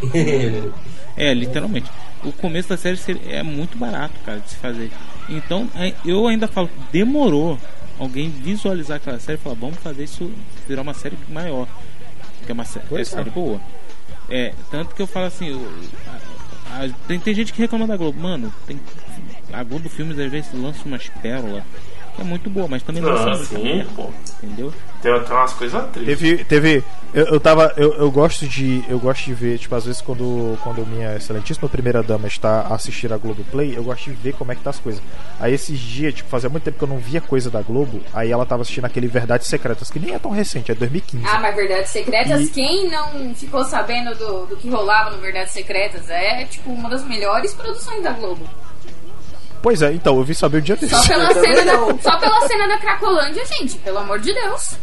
É, literalmente. O começo da série é muito barato, cara, de se fazer. Então, é, eu ainda falo, demorou alguém visualizar aquela série e falar, vamos fazer isso virar uma série maior. Que é uma sé- é Pois é. série boa. É, tanto que eu falo assim, o- a- a- tem, tem gente que reclama da Globo. Mano, tem, a Globo Filmes às vezes lança umas pérolas que é muito boa, mas também lança Ah, sim, merda, entendeu? Tem, tem umas coisas tristes. Teve, teve, eu, eu tava, eu, eu gosto de, eu gosto de ver, tipo, às vezes quando, quando minha excelentíssima primeira dama está a assistir a Globo Play, eu gosto de ver como é que tá as coisas. Aí esses dias, tipo, fazia muito tempo que eu não via coisa da Globo, aí ela tava assistindo aquele Verdades Secretas, que nem é tão recente, é 2015. Ah, mas Verdades Secretas, E- quem não ficou sabendo do, do que rolava no Verdades Secretas é, tipo, uma das melhores produções da Globo. Pois é, então, eu vim saber o dia desse. Só pela, cena da, só pela cena da Cracolândia, gente, pelo amor de Deus.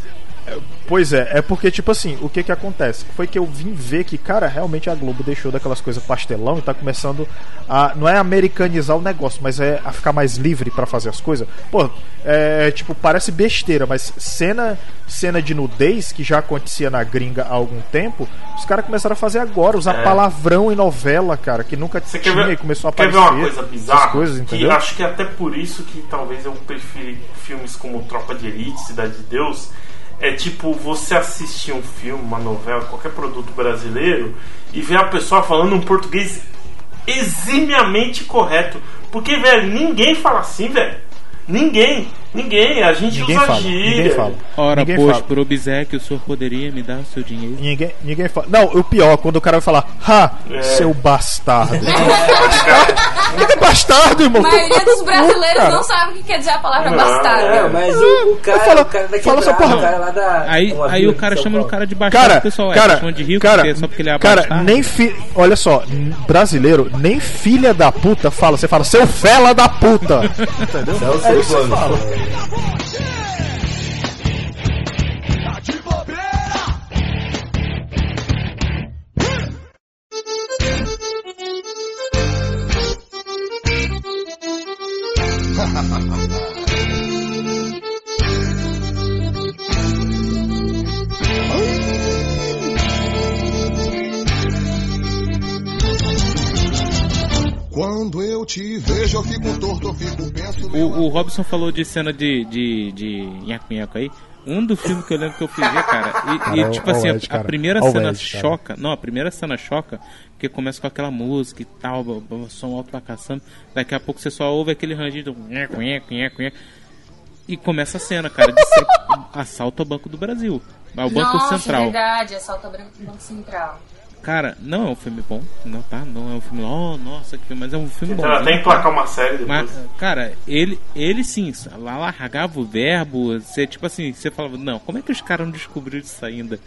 Pois é, é porque, tipo assim, o que que acontece? Foi que eu vim ver que, cara, realmente a Globo deixou daquelas coisas pastelão e tá começando a. Não é americanizar o negócio, mas é a ficar mais livre pra fazer as coisas. Pô, é tipo, parece besteira, mas cena, cena de nudez, que já acontecia na gringa há algum tempo, os caras começaram a fazer agora, usar É. palavrão em novela, cara, que nunca Você tinha quer ver, e começou a quer aparecer. ver uma coisa bizarra? essas coisas, que entendeu? acho que é até por isso que talvez eu prefiro filmes como Tropa de Elite, Cidade de Deus. É tipo você assistir um filme, uma novela, qualquer produto brasileiro e ver a pessoa falando um português eximiamente correto. Porque, velho, ninguém fala assim, velho. Ninguém, ninguém. A gente Ninguém usa fala, gíria. ninguém fala. Ora, Ninguém pois, fala. por obséquio, o senhor poderia me dar o seu dinheiro? Ninguém, ninguém fala. Não, o pior, quando o cara vai falar, ha, É. seu bastardo. Que bastardo, irmão. A maioria dos brasileiros Cara. não sabe o que quer dizer a palavra Não, bastardo. Não, mas o, o cara, Fala- o cara da fala essa quebrada, porra. o cara lá da. Aí, aí o cara chama o cara de bastardo, Cara, o pessoal é, cara, chama de rico cara, porque- só porque ele é cara, bastardo. nem fi... olha só, brasileiro, nem filha da puta fala, você fala seu fela da puta. Entendeu? É É isso que você humano. fala. Quando eu te vejo, eu fico torto, eu fico penso. O, o Robson falou de cena de, de, de nhaco-nhaco aí. Um dos filmes que eu lembro que eu fui ver, cara, e, e, Cara, tipo ó o assim, a- Ed, a, primeira o cena Ed, choca. Não, a primeira cena choca, porque começa com aquela música e tal, som alto pra caçando. Daqui a pouco você só ouve aquele rangido. nhaco, nhaco, nhaco, nhaco. E começa a cena, cara, de ser assalto ao Banco do Brasil. Ao Banco Nossa, Central. verdade, assalto ao Banco Central. Cara, não é um filme bom, não tá? Não é um filme, oh, nossa, que filme, mas é um filme bom. Então, até emplacar uma série depois. Mas, cara, ele, ele sim, lá largava o verbo, você, tipo assim, você falava, não, como é que os caras não descobriram isso ainda?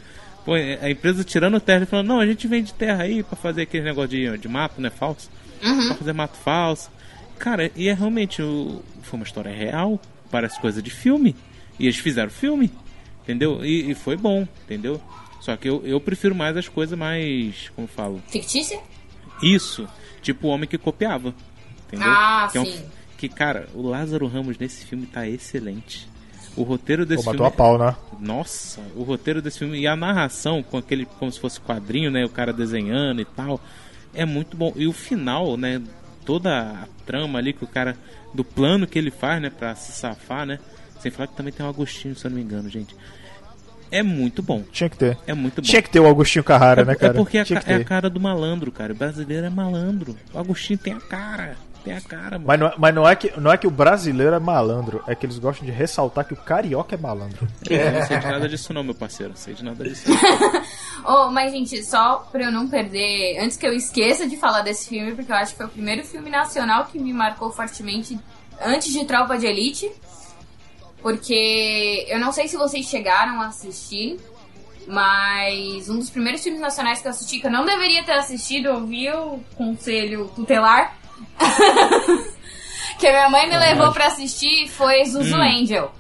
Pô, a empresa tirando terra e falando, não, a gente vende terra aí pra fazer aquele negócio de, de mato, né, falso? Pra fazer mato falso. Cara, e é realmente, o, foi uma história real, parece coisa de filme, e eles fizeram filme, entendeu? E, e foi bom, entendeu? Só que eu, eu prefiro mais as coisas mais, como eu falo, Fictícia? isso, tipo o homem que copiava. Entendeu? Ah, que é um- sim. que, cara, o Lázaro Ramos nesse filme tá excelente. O roteiro desse Pô, filme. a pau, né? Nossa, o roteiro desse filme e a narração com aquele como se fosse quadrinho, né, o cara desenhando e tal, é muito bom. E o final, né, toda a trama ali que o cara do plano que ele faz, né, para se safar, né? Sem falar que também tem o Agostinho, se eu não me engano, gente. É muito bom. Tinha que ter. É muito bom. Tinha que ter o Augustinho Carrara, né, É, cara? é porque é, Tinha é a cara do malandro, cara. O brasileiro é malandro. O Agostinho tem a cara. Tem a cara, mano. Mas, não, é- mas não, é que, não é que o brasileiro é malandro, é que eles gostam de ressaltar que o carioca é malandro. Eu não sei de nada disso não, meu parceiro. Não sei de nada disso. não. Oh, mas, gente, só pra eu não perder, antes que eu esqueça de falar desse filme, porque eu acho que foi o primeiro filme nacional que me marcou fortemente antes de Tropa de Elite. Porque eu não sei se vocês chegaram a assistir, mas um dos primeiros filmes nacionais que eu assisti, que eu não deveria ter assistido, eu vi o conselho tutelar. que a minha mãe me levou pra assistir foi Zuzu Hum. Angel.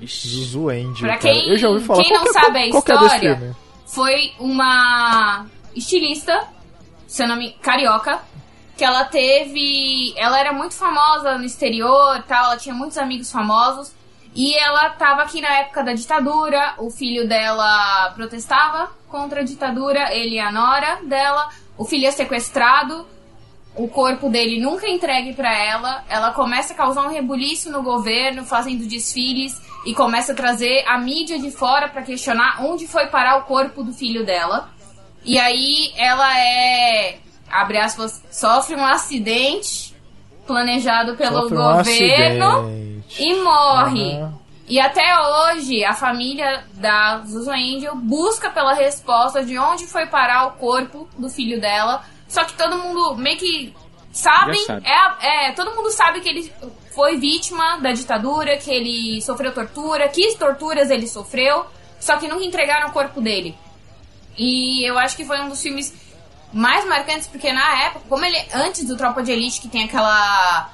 Ixi. Zuzu Angel, Pra quem- Eu já ouvi falar. quem Qual não que é- sabe a qual é desse história, filme? foi uma estilista, se eu não me carioca, que ela teve, ela era muito famosa no exterior, tal, ela tinha muitos amigos famosos e ela tava aqui na época da ditadura, o filho dela protestava contra a ditadura, ele e a nora dela, o filho é sequestrado, o corpo dele nunca é entregue pra ela. Ela começa a causar um rebuliço no governo, fazendo desfiles e começa a trazer a mídia de fora pra questionar onde foi parar o corpo do filho dela. E aí ela é, abre aspas, sofre um acidente planejado pelo Sofre um governo acidente. e morre. Aham. E até hoje, a família da Zuzu Angel busca pela resposta de onde foi parar o corpo do filho dela. Só que todo mundo meio que sabem. Já sabe. É, é, todo mundo sabe que ele foi vítima da ditadura, que ele sofreu tortura, que torturas ele sofreu. Só que nunca entregaram o corpo dele. E eu acho que foi um dos filmes mais marcantes, porque na época, como ele antes do Tropa de Elite, que tem aquela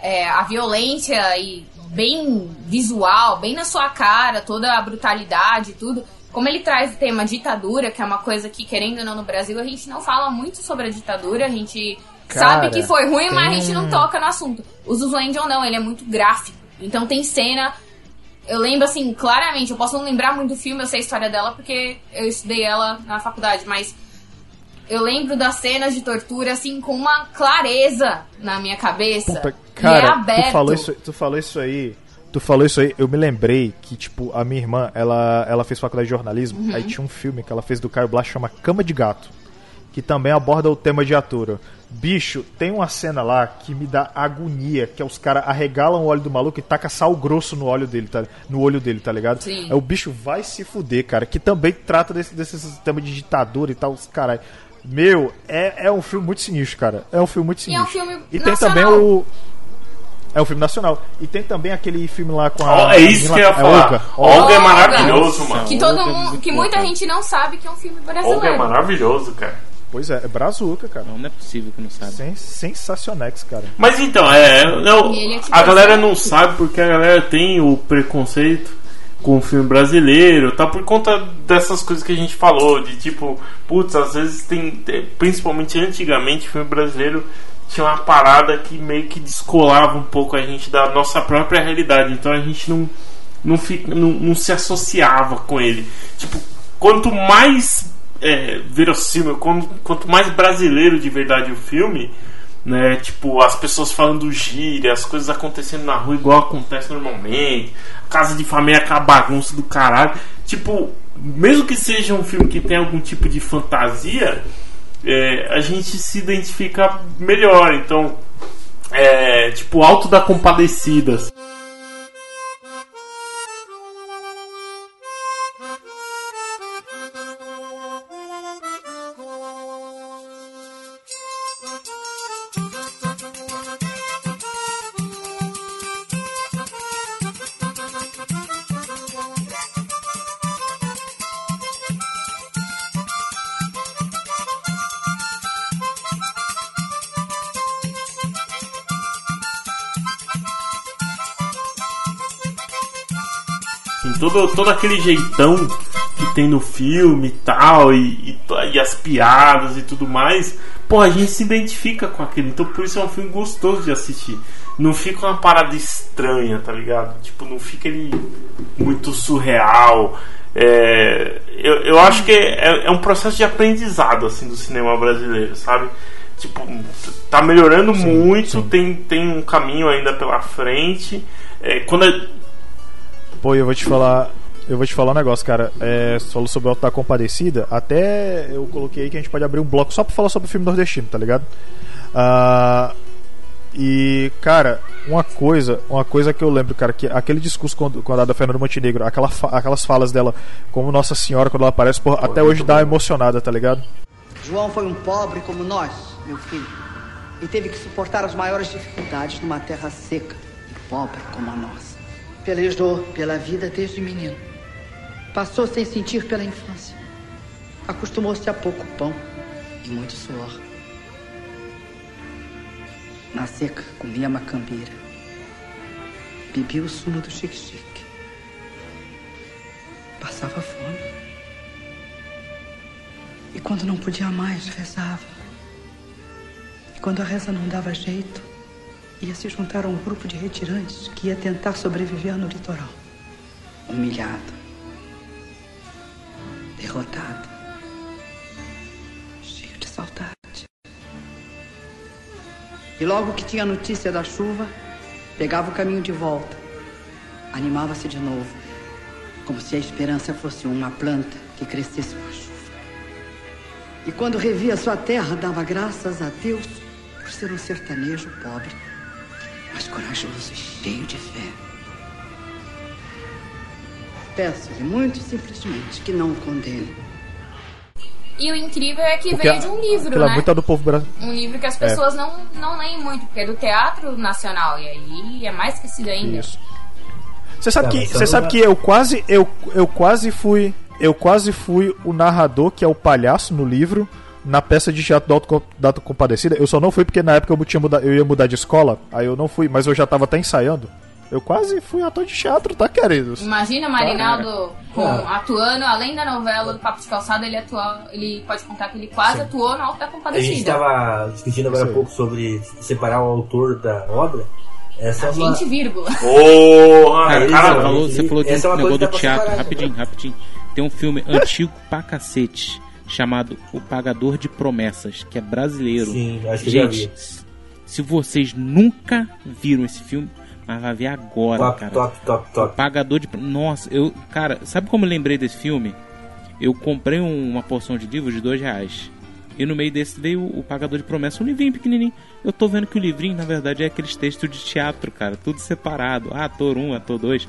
é, a violência e bem visual, bem na sua cara, toda a brutalidade e tudo. Como ele traz o tema ditadura, que é uma coisa que, querendo ou não, no Brasil, a gente não fala muito sobre a ditadura, a gente Cara, sabe que foi ruim, mas a tem gente não toca no assunto. O Zuzulândia não, ele é muito gráfico. Então tem cena. Eu lembro assim, claramente, eu posso não lembrar muito do filme, eu sei a história dela porque eu estudei ela na faculdade, mas eu lembro das cenas de tortura assim com uma clareza na minha cabeça. Puta, é cara, aberto. tu falou, isso, tu falou isso aí. Tu falou isso aí, eu me lembrei que, tipo, a minha irmã, ela, ela fez faculdade de jornalismo, Uhum. aí tinha um filme que ela fez do Caio Blas chama Cama de Gato, que também aborda o tema de atura. Bicho, tem uma cena lá que me dá agonia, que é os caras arregalam o olho do maluco e taca sal grosso no olho dele, tá, no olho dele, tá ligado? Sim. É o bicho vai se fuder, cara, que também trata desse, desse sistema de ditadura e tal, os caralho. Meu, é, é um filme muito sinistro, cara. É um filme muito E é um sinistro. filme E tem também o. É um filme nacional. E tem também aquele filme lá com a. Ó, é isso que eu ia é falar. Olga. Olga é Olga. maravilhoso, mano. Que todo Olga é mundo, que muita gente não sabe que é um filme Olga é brasileiro. maravilhoso, cara. Pois é, é Brazuca, cara. Não, não é possível que não sabe. Sen sensacionex, cara. Mas então, é. E ele é tipo a galera assim- não sabe porque a galera tem o preconceito com o filme brasileiro, tá? Por conta dessas coisas que a gente falou, de tipo, putz, às vezes tem. Principalmente antigamente, o filme brasileiro tinha uma parada que meio que descolava um pouco a gente da nossa própria realidade. Então a gente não. Não, fica, não, não se associava com ele. Tipo, quanto mais é, verossímil, quanto, quanto mais brasileiro de verdade o filme, né? Tipo, as pessoas falando gíria, as coisas acontecendo na rua igual acontece normalmente, casa de família aquela bagunça do caralho. Tipo, mesmo que seja um filme que tenha algum tipo de fantasia, é, a gente se identifica melhor. Então, é, tipo, Alto da Compadecidas. Todo, todo aquele jeitão que tem no filme e tal, e, e, e as piadas e tudo mais, pô, a gente se identifica com aquilo. Então por isso é um filme gostoso de assistir. Não fica uma parada estranha, tá ligado? Tipo, não fica ele muito surreal. É, eu, eu acho que é, é um processo de aprendizado assim do cinema brasileiro, sabe? Tipo, tá melhorando muito, Tem, tem um caminho ainda pela frente. É, quando a- Pô, eu vou te falar. Eu vou te falar um negócio, cara. É, você falou sobre o Alto da Compadecida. Até eu coloquei aí que a gente pode abrir um bloco só pra falar sobre o filme nordestino, tá ligado? Ah, e, cara, uma coisa, uma coisa que eu lembro, cara, que aquele discurso quando, quando a da Fernanda Montenegro, aquela, fa- aquelas falas dela, como Nossa Senhora, quando ela aparece, porra, até hoje dá uma emocionada, tá ligado? João foi um pobre como nós, meu filho, e teve que suportar as maiores dificuldades numa terra seca e pobre como a nossa. Pelejou pela vida desde menino. Passou sem sentir pela infância. Acostumou-se a pouco pão e muito suor. Na seca, comia macambira. Bebia o sumo do xique-xique. Passava fome. E quando não podia mais, rezava. E quando a reza não dava jeito, ia se juntar a um grupo de retirantes que ia tentar sobreviver no litoral. Humilhado. Derrotado. Cheio de saudade. E logo que tinha notícia da chuva, pegava o caminho de volta. Animava-se de novo, como se a esperança fosse uma planta que crescesse com a chuva. E quando revia sua terra, dava graças a Deus por ser um sertanejo pobre, mas corajoso e cheio de fé. Peço-lhe muito simplesmente que não o condene. E o incrível é que Porque veio de um livro, é né? muito do povo brasileiro. Um livro que as pessoas não, não leem muito, porque é do Teatro Nacional, e aí é mais esquecido ainda. Isso. Você sabe que você sabe que eu quase eu, eu quase fui eu quase fui o narrador que é o palhaço no livro na peça de teatro do Auto, da Auto Compadecida. Eu só não fui porque na época eu, tinha muda, eu ia mudar de escola, aí eu não fui, mas eu já tava até ensaiando. Eu quase fui ator de teatro, tá, queridos? Imagina Tá, Marinaldo com, Ah. atuando, além da novela do Papo de Calçada, ele atua, ele pode contar que ele quase atuou no Alto da A gente Compadecida. tava discutindo agora um aí. pouco sobre separar o autor da obra. Essa é A uma... gente, vírgula. Porra, Cara, cara, falou, você falou de é um negócio do teatro. separar, Rapidinho, rapidinho. Tem um filme antigo pra cacete chamado O Pagador de Promessas, que é brasileiro. Sim, acho que Gente, vi. se- vocês nunca viram esse filme, mas vai ver agora, Top, cara. top, top, top. Pagador de. Nossa, eu. Cara, sabe como eu lembrei desse filme? Eu comprei um- uma porção de livros de dois reais. E no meio desse veio o, o Pagador de Promessas, um livrinho pequenininho. Eu tô vendo que o livrinho, na verdade, é aqueles textos de teatro, cara. Tudo separado. Ah, ator 1, um, ator 2.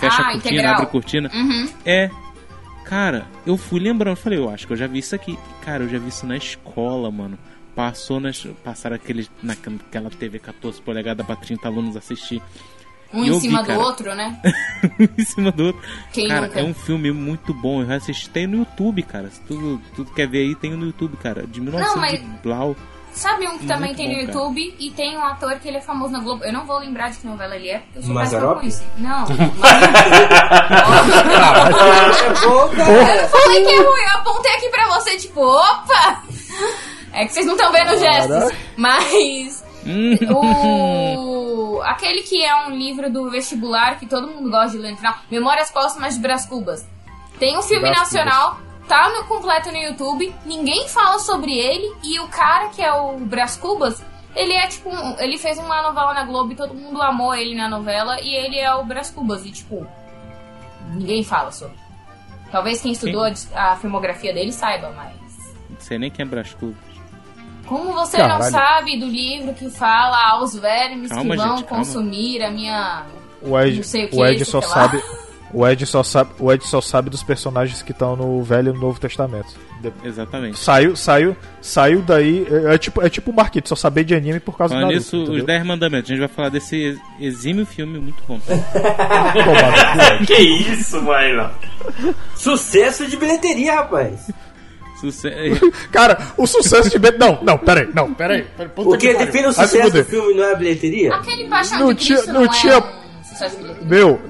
Fecha Ah, a cortina, integral. abre a cortina. Uhum. É. Cara, eu fui lembrando, falei, eu acho que eu já vi isso aqui. Cara, eu já vi isso na escola, mano. Passou nas. Passaram aquele, naquela TV 14 polegadas pra 30 alunos assistir. Um eu em cima vi, do cara. outro, né? em cima do outro. Quem cara, nunca? é um filme muito bom. Eu já assisti tem no YouTube, cara. Se tu, tu quer ver aí, tem no YouTube, cara. De 1900 mas- e Blau. Sabe um que também Muito tem no bom, cara. YouTube e tem um ator que ele é famoso na Globo. Eu não vou lembrar de que novela ele é, porque eu sou péssima com isso. Não. É bom, cara. Eu falei que é ruim, eu apontei aqui pra você, tipo, opa! É que vocês não estão vendo os gestos. Mas. Hum. O... Aquele que é um livro do vestibular que todo mundo gosta de ler no final, Memórias Póstumas de Brás Cubas. Tem um filme Brás nacional, tá no completo no YouTube, ninguém fala sobre ele, e o cara que é o Brás Cubas, ele é tipo. um- Ele fez uma novela na Globo e todo mundo amou ele na novela, e ele é o Brás Cubas, e tipo. Ninguém fala sobre. Talvez quem estudou a dis- a filmografia dele saiba, mas. Não sei nem quem é Brás Cubas. Como você não Caralho. sabe do livro que fala aos vermes Calma, que vão gente, calma. consumir a minha. O Ed, Não sei o que, o Ed sei só lá. sabe. O Ed, só sabe, o Ed só sabe dos personagens que estão no Velho e no Novo Testamento. Exatamente. Saiu, saiu, saiu daí. É, é tipo, é tipo o Marquito, só saber de anime por causa do Naruto. nisso, os entendeu? 10 mandamentos. A gente vai falar desse ex- exímio filme muito bom. Que isso, Maíra? Sucesso de bilheteria, rapaz. Suce- Cara, o sucesso de Ben. Não, não, peraí, não, peraí. peraí O que define o sucesso do filme não é a bilheteria? Aquele paixão Não de tinha- não não, tinha- é um sucesso de bilheteria. Meu.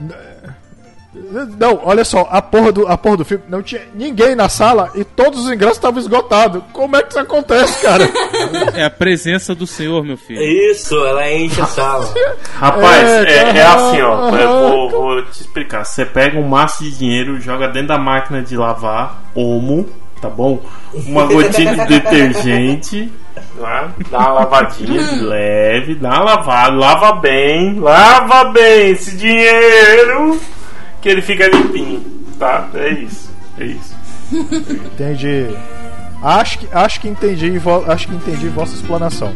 Não, olha só, a porra, do, a porra do filme não tinha ninguém na sala e todos os ingressos estavam esgotados. Como é que isso acontece, cara? É a presença do Senhor, meu filho. Isso, ela enche a sala. Rapaz, É, é, é assim, ó. vou, vou te explicar. Você pega um maço de dinheiro, joga dentro da máquina de lavar, Omo, tá bom? Uma gotinha de detergente, tá? dá uma lavadinha de leve, dá uma lavada, lava bem, lava bem esse dinheiro, que ele fica limpinho, tá? É isso, é isso. Entendi. Acho que, acho que entendi, acho que entendi vossa explanação.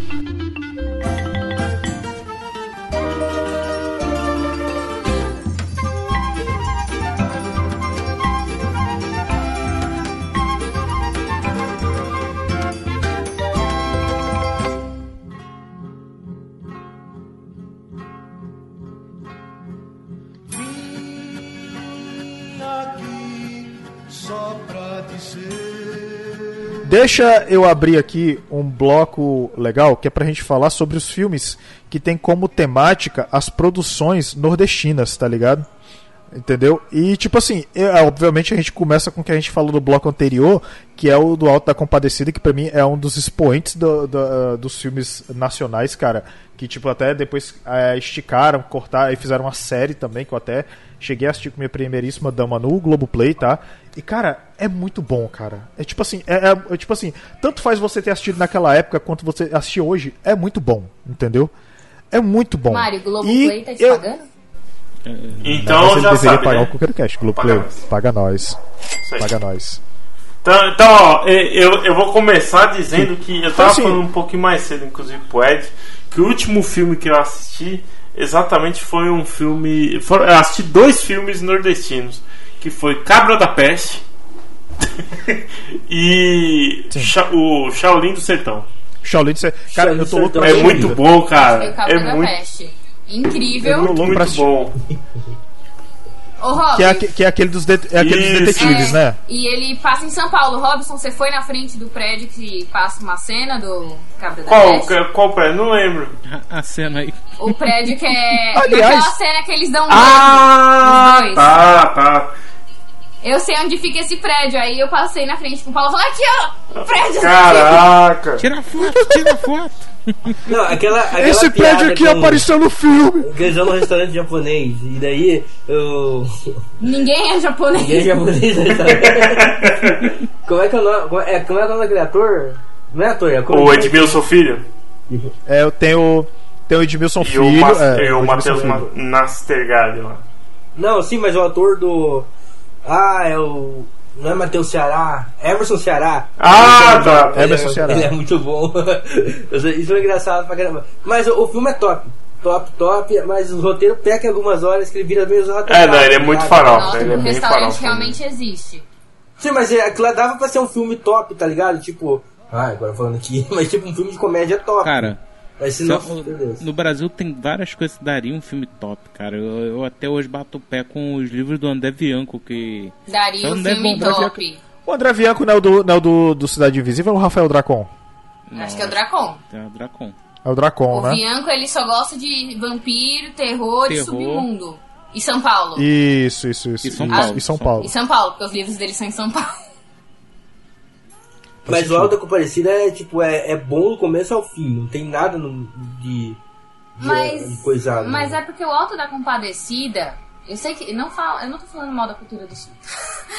Deixa eu abrir aqui um bloco legal que é pra gente falar sobre os filmes que tem como temática as produções nordestinas, tá ligado? Entendeu? E tipo assim, é, obviamente a gente começa com o que a gente falou no bloco anterior, que é o do Alto da Compadecida, que pra mim é um dos expoentes do- do- dos filmes nacionais, cara. Que tipo, até depois é, esticaram, cortaram e fizeram uma série também, que eu até cheguei a assistir com minha primeiríssima dama no Globoplay, tá? E cara, é muito bom, cara. É tipo assim, é, é- é tipo assim, tanto faz você ter assistido naquela época quanto você assistir hoje, é muito bom, entendeu? É muito bom. Mário, E Globoplay tá te eu- pagando? Então Mas já ele deveria sabe, pagar né? o CookerCast, Globoplay. Paga nós. Paga nós. Paga nós. Então, então ó, eu, eu vou começar dizendo que eu tava Assim- falando um pouquinho mais cedo, inclusive pro Ed, que o último filme que eu assisti exatamente foi um filme. for- eu assisti dois filmes nordestinos, que foi Cabra da Peste e Sha- o Shaolin do Sertão. Shaolin, você... cara, Shaolin eu tô louco Sertão É muito bom, cara. É da muito, Peste. Incrível. Pra muito bom. Ô. Que é, que é aquele dos, det- é aquele dos detetives, É, né? E ele passa em São Paulo. Robson, você foi na frente do prédio que passa uma cena do Cabra da Qual, Peste? qual pé? Não lembro. A, a cena aí. O prédio que é. Aliás- Naquela cena que eles dão um Ah, tá, tá. Eu sei onde fica esse prédio. Aí eu passei na frente com o Paulo e falei: aqui, ó! O prédio Caraca. Tira foto, tira foto. Não, aquela, aquela Esse prédio aqui com- apareceu no filme. vão no restaurante japonês. E daí eu. Ninguém é japonês. Ninguém é japonês no restaurante. Como é que é o nome? Como é, como é o nome daquele ator? Não é ator, é ator. O Edmilson Filho É, eu tenho, tenho o Edmilson e Filho. o, Mas, é, e o Edmilson Matheus Nastergalli lá. Não, sim, mas o ator do. Ah, é o. Não é Matheus Ceará, Emerson Ceará. Ah, tá. ele é- Emerson Ceará. Ele é muito bom. Isso é engraçado pra caramba. Mas o, o filme é top. Top, top, mas o roteiro peca em algumas horas que ele vira meio exato. É, não, ele é muito farol. Nossa, ele é o bem restaurante farol. realmente existe. Sim, mas é, aquilo dava pra ser um filme top, tá ligado? Tipo. Ah, agora falando aqui, mas tipo um filme de comédia top. Cara, Mas se só- não. meu Deus. no Brasil tem várias coisas que dariam um filme top, cara. Eu, eu até hoje bato o pé com os livros do André Bianco, que. Daria Então um não filme bom, top. O André Bianco não é o do, não é o do, do Cidade Invisível ou o Rafael Dracon? Acho que é o Dracon. É o Dracon. É o Dracon, O né? Bianco, ele só gosta de vampiro, terror, e Terror. submundo. E São Paulo. Isso, isso, isso. E São isso, Paulo. E São Paulo. E São Paulo, porque os livros dele são em São Paulo. Mas o Alto da Comparecida é tipo, é, é bom do começo ao fim, não tem nada no- de. de Mas, de coisado. mas é porque o Alto da Compadecida, eu sei que não falo, eu não tô falando mal da cultura do sul.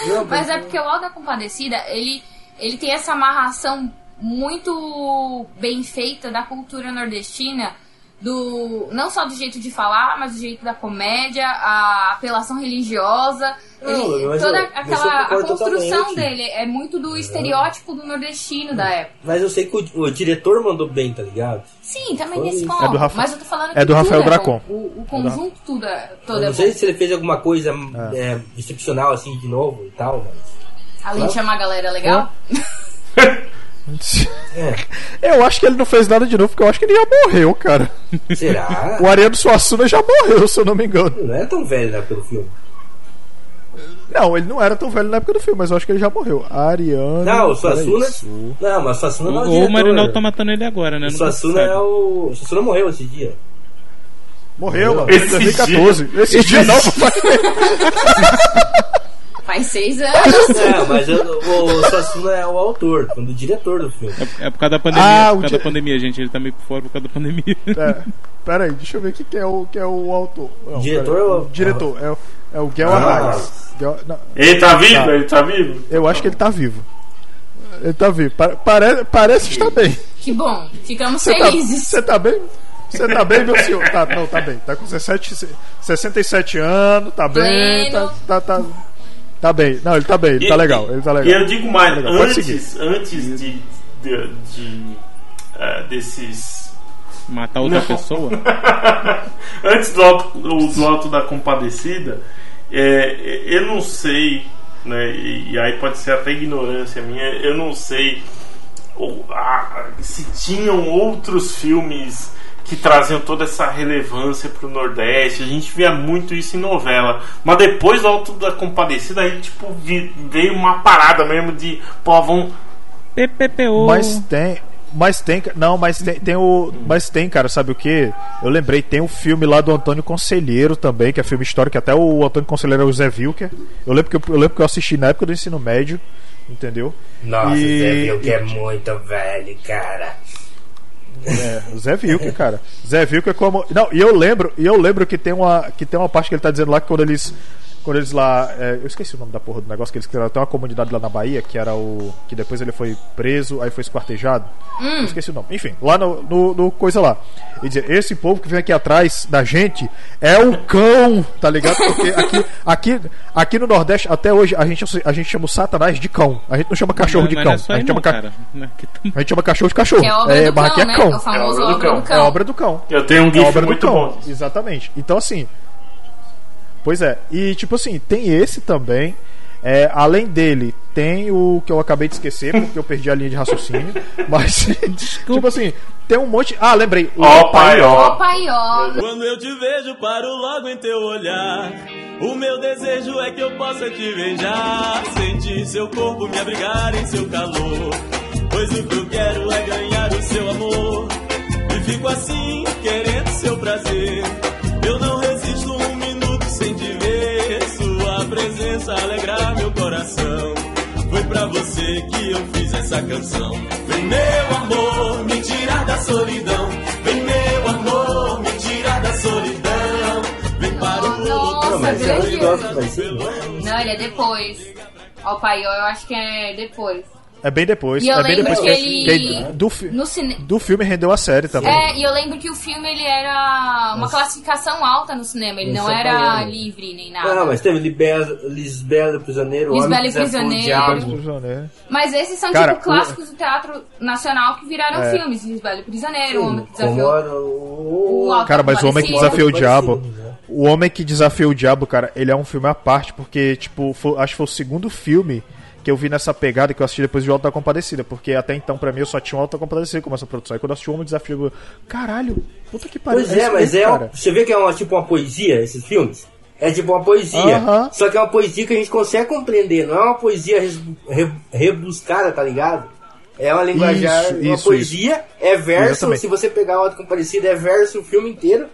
Não, Mas é porque o Alto da Compadecida, ele, ele tem essa amarração muito bem feita da cultura nordestina, do não só do jeito de falar, mas do jeito da comédia, a apelação religiosa, Não, ele- toda eu- eu aquela a construção totalmente. dele é muito do estereótipo do nordestino da época. Mas eu sei que o, o diretor mandou bem, tá ligado? Sim, também Foi nesse ponto. É do Rafa- Mas eu tô falando é do que Rafael tudo é Dracon. bom. O, o conjunto tudo é, todo eu é não bom. sei se ele fez alguma coisa é, excepcional assim de novo e tal, mas. Além de chamar a galera legal. É, Eu acho que ele não fez nada de novo, porque eu acho que ele já morreu, cara. será? O Ariano Suassuna já morreu, se eu não me engano. Não é tão velho né, pelo filme. Não, ele não era tão velho na época do filme, mas eu acho que ele já morreu. Ariano. Não, o Suassuna. Su- Não, mas o Suassuna não é o Ou o. Marinaldo tá matando ele agora, né? O Não Suassuna é o. O Suassuna morreu esse dia. Morreu, mano. Esse Em 2014. Esse dia não, papai. Faz seis anos. É, mas eu- o Suassuna é o autor, o diretor do filme. É por causa da pandemia, Ah, por o causa di- da pandemia, gente. Ele tá meio por fora por causa da pandemia. É, pera aí, deixa eu ver quem que é o, que é o autor. Não, Diretor ou- O diretor, é, o- é o Guel Ah. Ele tá vivo? Tá. Ele tá vivo? eu acho que ele tá vivo. Ele tá vivo. Pa- pare- parece estar bem. Que bom. Ficamos Você tá, felizes. você tá bem? Você tá bem, meu senhor? Tá, não, tá bem. Tá com 17, 67 anos, tá bem. Tá, tá, tá, tá bem. Não, ele tá bem, ele tá E- legal. Ele tá legal. E eu digo mais, Tá antes, antes de, de, de, eh, desses. Matar outra Não. pessoa. antes do alto, do alto da compadecida, é, eu não sei, né, e, e aí pode ser até ignorância minha, eu não sei ou, ah, se tinham outros filmes que traziam toda essa relevância pro Nordeste. A gente via muito isso em novela. Mas depois do Alto da Compadecida, aí tipo vi- veio uma parada mesmo de, pô, vamos PPPO. Mas tem. Mas tem. Não, mas tem, tem o. Mas tem, cara, sabe o que? Eu lembrei, tem um filme lá do Antônio Conselheiro também, que é filme histórico, até o Antônio Conselheiro é o Zé Wilker. Eu lembro que eu, eu lembro que eu assisti na época do ensino médio, entendeu? Nossa, E- Zé que é muito velho, cara. É, o Zé Wilker, cara. Zé Wilker como. Não, e eu lembro, e eu lembro que tem uma que tem uma parte que ele tá dizendo lá que quando eles quando eles lá, é, eu esqueci o nome da porra do negócio que eles criaram, tem uma comunidade lá na Bahia que era o que depois ele foi preso, aí foi esquartejado. Eu esqueci o nome. Enfim, lá no, no, no coisa lá. E dizer, esse povo que vem aqui atrás da gente é o cão, tá ligado? Porque aqui aqui aqui no Nordeste até hoje a gente a gente chama o Satanás de cão. A gente não chama cachorro de cão. é a gente não, chama ca- tam- a gente chama cachorro de cachorro. Que é a obra do mas aqui cão, é né? cão. O famoso É a obra do obra do cão. É obra do cão. Eu tenho um É gif obra do muito cão. bom. Exatamente. Então, assim. Pois é. E, tipo assim, tem esse também. É, além dele, tem o que eu acabei de esquecer, porque eu perdi a linha de raciocínio. Mas, tipo assim, tem um monte. Ah, lembrei. O Ó, pai, ó. Ó, pai, ó. Quando eu te vejo, paro logo em teu olhar. O meu desejo é que eu possa te beijar, sentir seu corpo me abrigar em seu calor. Pois o que eu quero é ganhar o seu amor. E fico assim, querendo seu prazer. Eu não presença alegrar meu coração. Foi pra você que eu fiz essa canção. Vem, meu amor, me tirar da solidão. Vem, meu amor, me tirar da solidão. Vem para o outro. Mas vai ser. Não, ele é depois. Ó, o Paiô, eu acho que é depois. É bem depois. E eu é bem lembro depois que que- ele- que do, fi- No cinema. do filme rendeu a série também. É, e eu lembro que o filme ele era uma classificação alta no cinema, ele Isso não era baiano. livre nem nada. Não, mas teve Lisbela, Lisbela Prisioneiro, o Lisbela Homem que Desafiou o Prisioneiro. Mas esses são Cara, tipo clássicos do teatro nacional que viraram É. filmes. Lisbelo Prisioneiro, O Homem que Como Desafiou. era o... O Cara, mas o Homem que. Desafiou o Diabo. Né? O Homem que Desafiou o Diabo, cara, ele é um filme à parte, porque, tipo, foi- acho que foi o segundo filme que eu vi nessa pegada que eu assisti depois de Alta Compadecida, porque até então, pra mim, eu só tinha o Alta Compadecida como essa produção. Aí quando eu assisti o Homem que Desafiou, eu caralho, puta que pariu. Pois é, isso mas é. cara. Você vê que é uma, tipo uma poesia, esses filmes? É tipo uma poesia. Aham. Só que é uma poesia que a gente consegue compreender. Não é uma poesia res- re- rebuscada, tá ligado? É uma linguagem. Isso, uma isso, poesia, é verso. Se você pegar o Auto Comparecido, é verso o filme inteiro.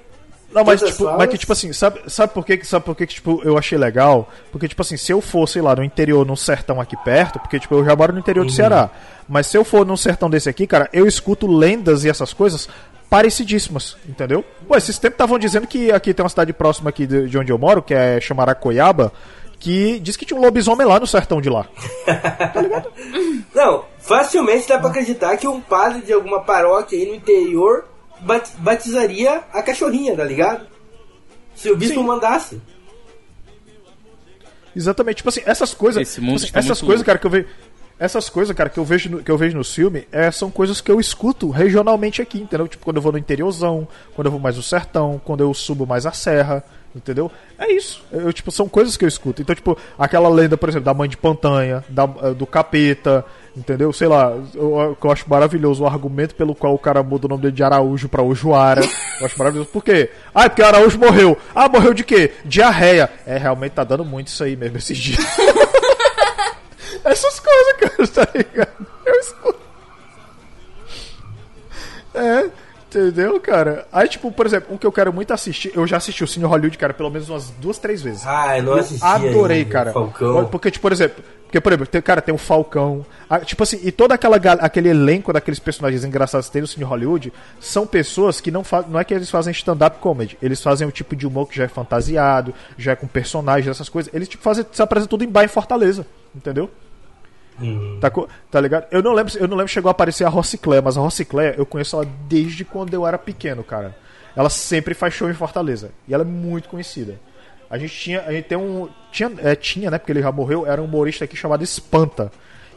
Não, mas, tipo, mas que, tipo assim, sabe, sabe por que, sabe por que, que, tipo, eu achei legal? Porque, tipo assim, se eu for, sei lá, no interior, num sertão aqui perto, porque, tipo, eu já moro no interior do Ceará, mas se eu for num sertão desse aqui, cara, eu escuto lendas e essas coisas parecidíssimas, entendeu? Pô, esses tempos estavam dizendo que aqui tem uma cidade próxima aqui de, de onde eu moro, que é Chamaracoiaba, que diz que tinha um lobisomem lá no sertão de lá. Não, facilmente dá pra acreditar que um padre de alguma paróquia aí no interior batizaria a cachorrinha, tá ligado? Se o bispo Sim. mandasse. Exatamente, tipo assim, essas coisas, Esse mundo tipo assim, está essas muito coisas, cara, que eu vejo, essas coisas, cara, que eu vejo no, que eu vejo no filme, é, são coisas que eu escuto regionalmente aqui, entendeu? Tipo, quando eu vou no interiorzão, quando eu vou mais no sertão, quando eu subo mais a serra, entendeu? É isso. Eu, tipo, são coisas que eu escuto. Então, tipo, aquela lenda, por exemplo, da mãe de Pantanha, da, eh, do capeta, entendeu? Sei lá, eu, eu- acho maravilhoso o argumento pelo qual o cara muda o nome dele de Araújo pra Ojoara. Eu acho maravilhoso. Por quê? Ah, é porque Araújo morreu. Ah, morreu de quê? Diarreia. É, realmente tá dando muito isso aí mesmo esses dias. Essas coisas, cara, tá ligado? Eu escuto. É, entendeu, cara? Aí, tipo, por exemplo, um que eu quero muito assistir, eu já assisti o Cine Hollywood, cara, pelo menos umas duas, três vezes. Ah, eu não assisti Adorei, ainda, cara. Falcão. Porque, tipo, por exemplo, porque, por exemplo, tem, cara, tem o Falcão. ah, tipo assim, e todo aquela, aquele elenco daqueles personagens engraçados que tem no Cine Hollywood são pessoas que não fazem. Não é que eles fazem stand-up comedy. Eles fazem o tipo de humor que já é fantasiado, já é com personagens, essas coisas. Eles, tipo, fazem, se apresentam tudo em bar em Fortaleza. Entendeu? Tá, co- tá ligado? Eu não lembro, eu não lembro chegou a aparecer a Rociclé, mas a Rociclé eu conheço ela desde quando eu era pequeno, cara. Ela sempre faz show em Fortaleza e ela é muito conhecida. A gente tinha, a gente tem um, tinha, é, tinha, né, porque ele já morreu, era um humorista aqui chamado Espanta,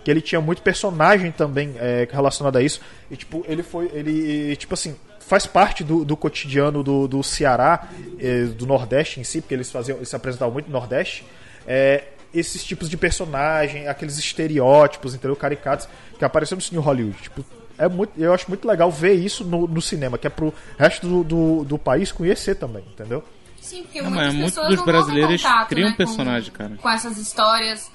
que ele tinha muito personagem também é, relacionado a isso. E tipo, ele foi, ele tipo assim, faz parte do, do cotidiano do, do Ceará, eh, do Nordeste em si, porque eles faziam, eles se apresentavam muito no Nordeste. É, esses tipos de personagem, aqueles estereótipos, entendeu? Caricatos que apareceram no Cine Hollywood. Tipo, é muito, eu acho muito legal ver isso no, no cinema, que é pro resto do, do, do país conhecer também, entendeu? Sim, porque Não, muitas muitos pessoas dos não brasileiros contato, criam né, personagem, com, cara. Com essas histórias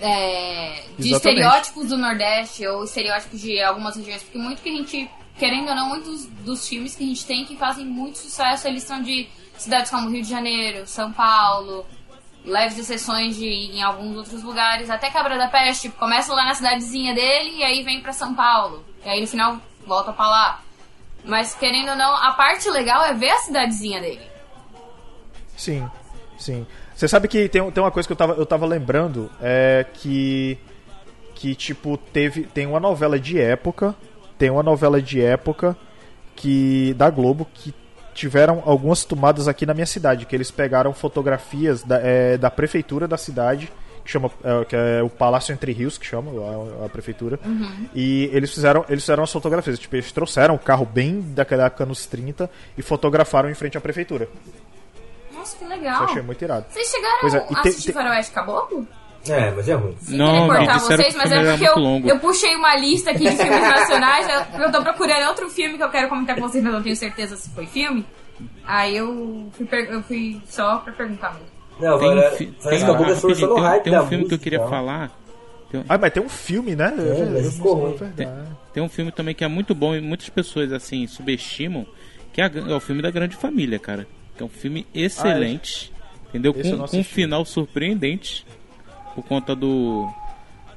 é, de Exatamente. estereótipos do Nordeste ou estereótipos de algumas regiões. Porque muito que a gente, querendo ou não, muitos dos filmes que a gente tem que fazem muito sucesso, eles são de cidades como Rio de Janeiro, São Paulo, leves exceções de em alguns outros lugares, até Cabra da Peste, tipo, começa lá na cidadezinha dele e aí vem pra São Paulo. E aí no final volta pra lá. Mas querendo ou não, a parte legal é ver a cidadezinha dele. Sim, sim. Você sabe que tem, tem uma coisa que eu tava, eu tava lembrando, é que. Que, tipo, teve. Tem uma novela de época. Tem uma novela de época que. Da Globo que tiveram algumas tomadas aqui na minha cidade. Que eles pegaram fotografias da, é, da prefeitura da cidade. Que, chama, é, que é o Palácio Entre Rios, que chama a, a prefeitura. E eles fizeram, eles fizeram as fotografias. Tipo, eles trouxeram o carro bem daquela época nos 30 e fotografaram em frente à prefeitura. Nossa, que Isso legal. eu achei muito irado. Vocês chegaram é, a assistir tem- Faroeste Caboclo? É, mas é ruim. Sem Não, me cortar vocês, mas é era porque eu, eu puxei uma lista aqui de filmes nacionais. Eu, eu tô procurando outro filme que eu quero comentar com vocês, mas eu não tenho certeza se foi filme. Aí eu fui, eu fui só pra perguntar mesmo. Não, Tem um, agora, tem, rapidinho, tem um- hype tem da um filme que eu música, queria então. falar. Tem, Ah, mas tem um filme, né? Mas eu ficou não- ruim. verdade. tem um filme também que é muito bom e muitas pessoas assim subestimam, que é, a- é o filme da Grande Família, cara. Que é um filme excelente, entendeu? Esse Com, não com um final surpreendente por conta do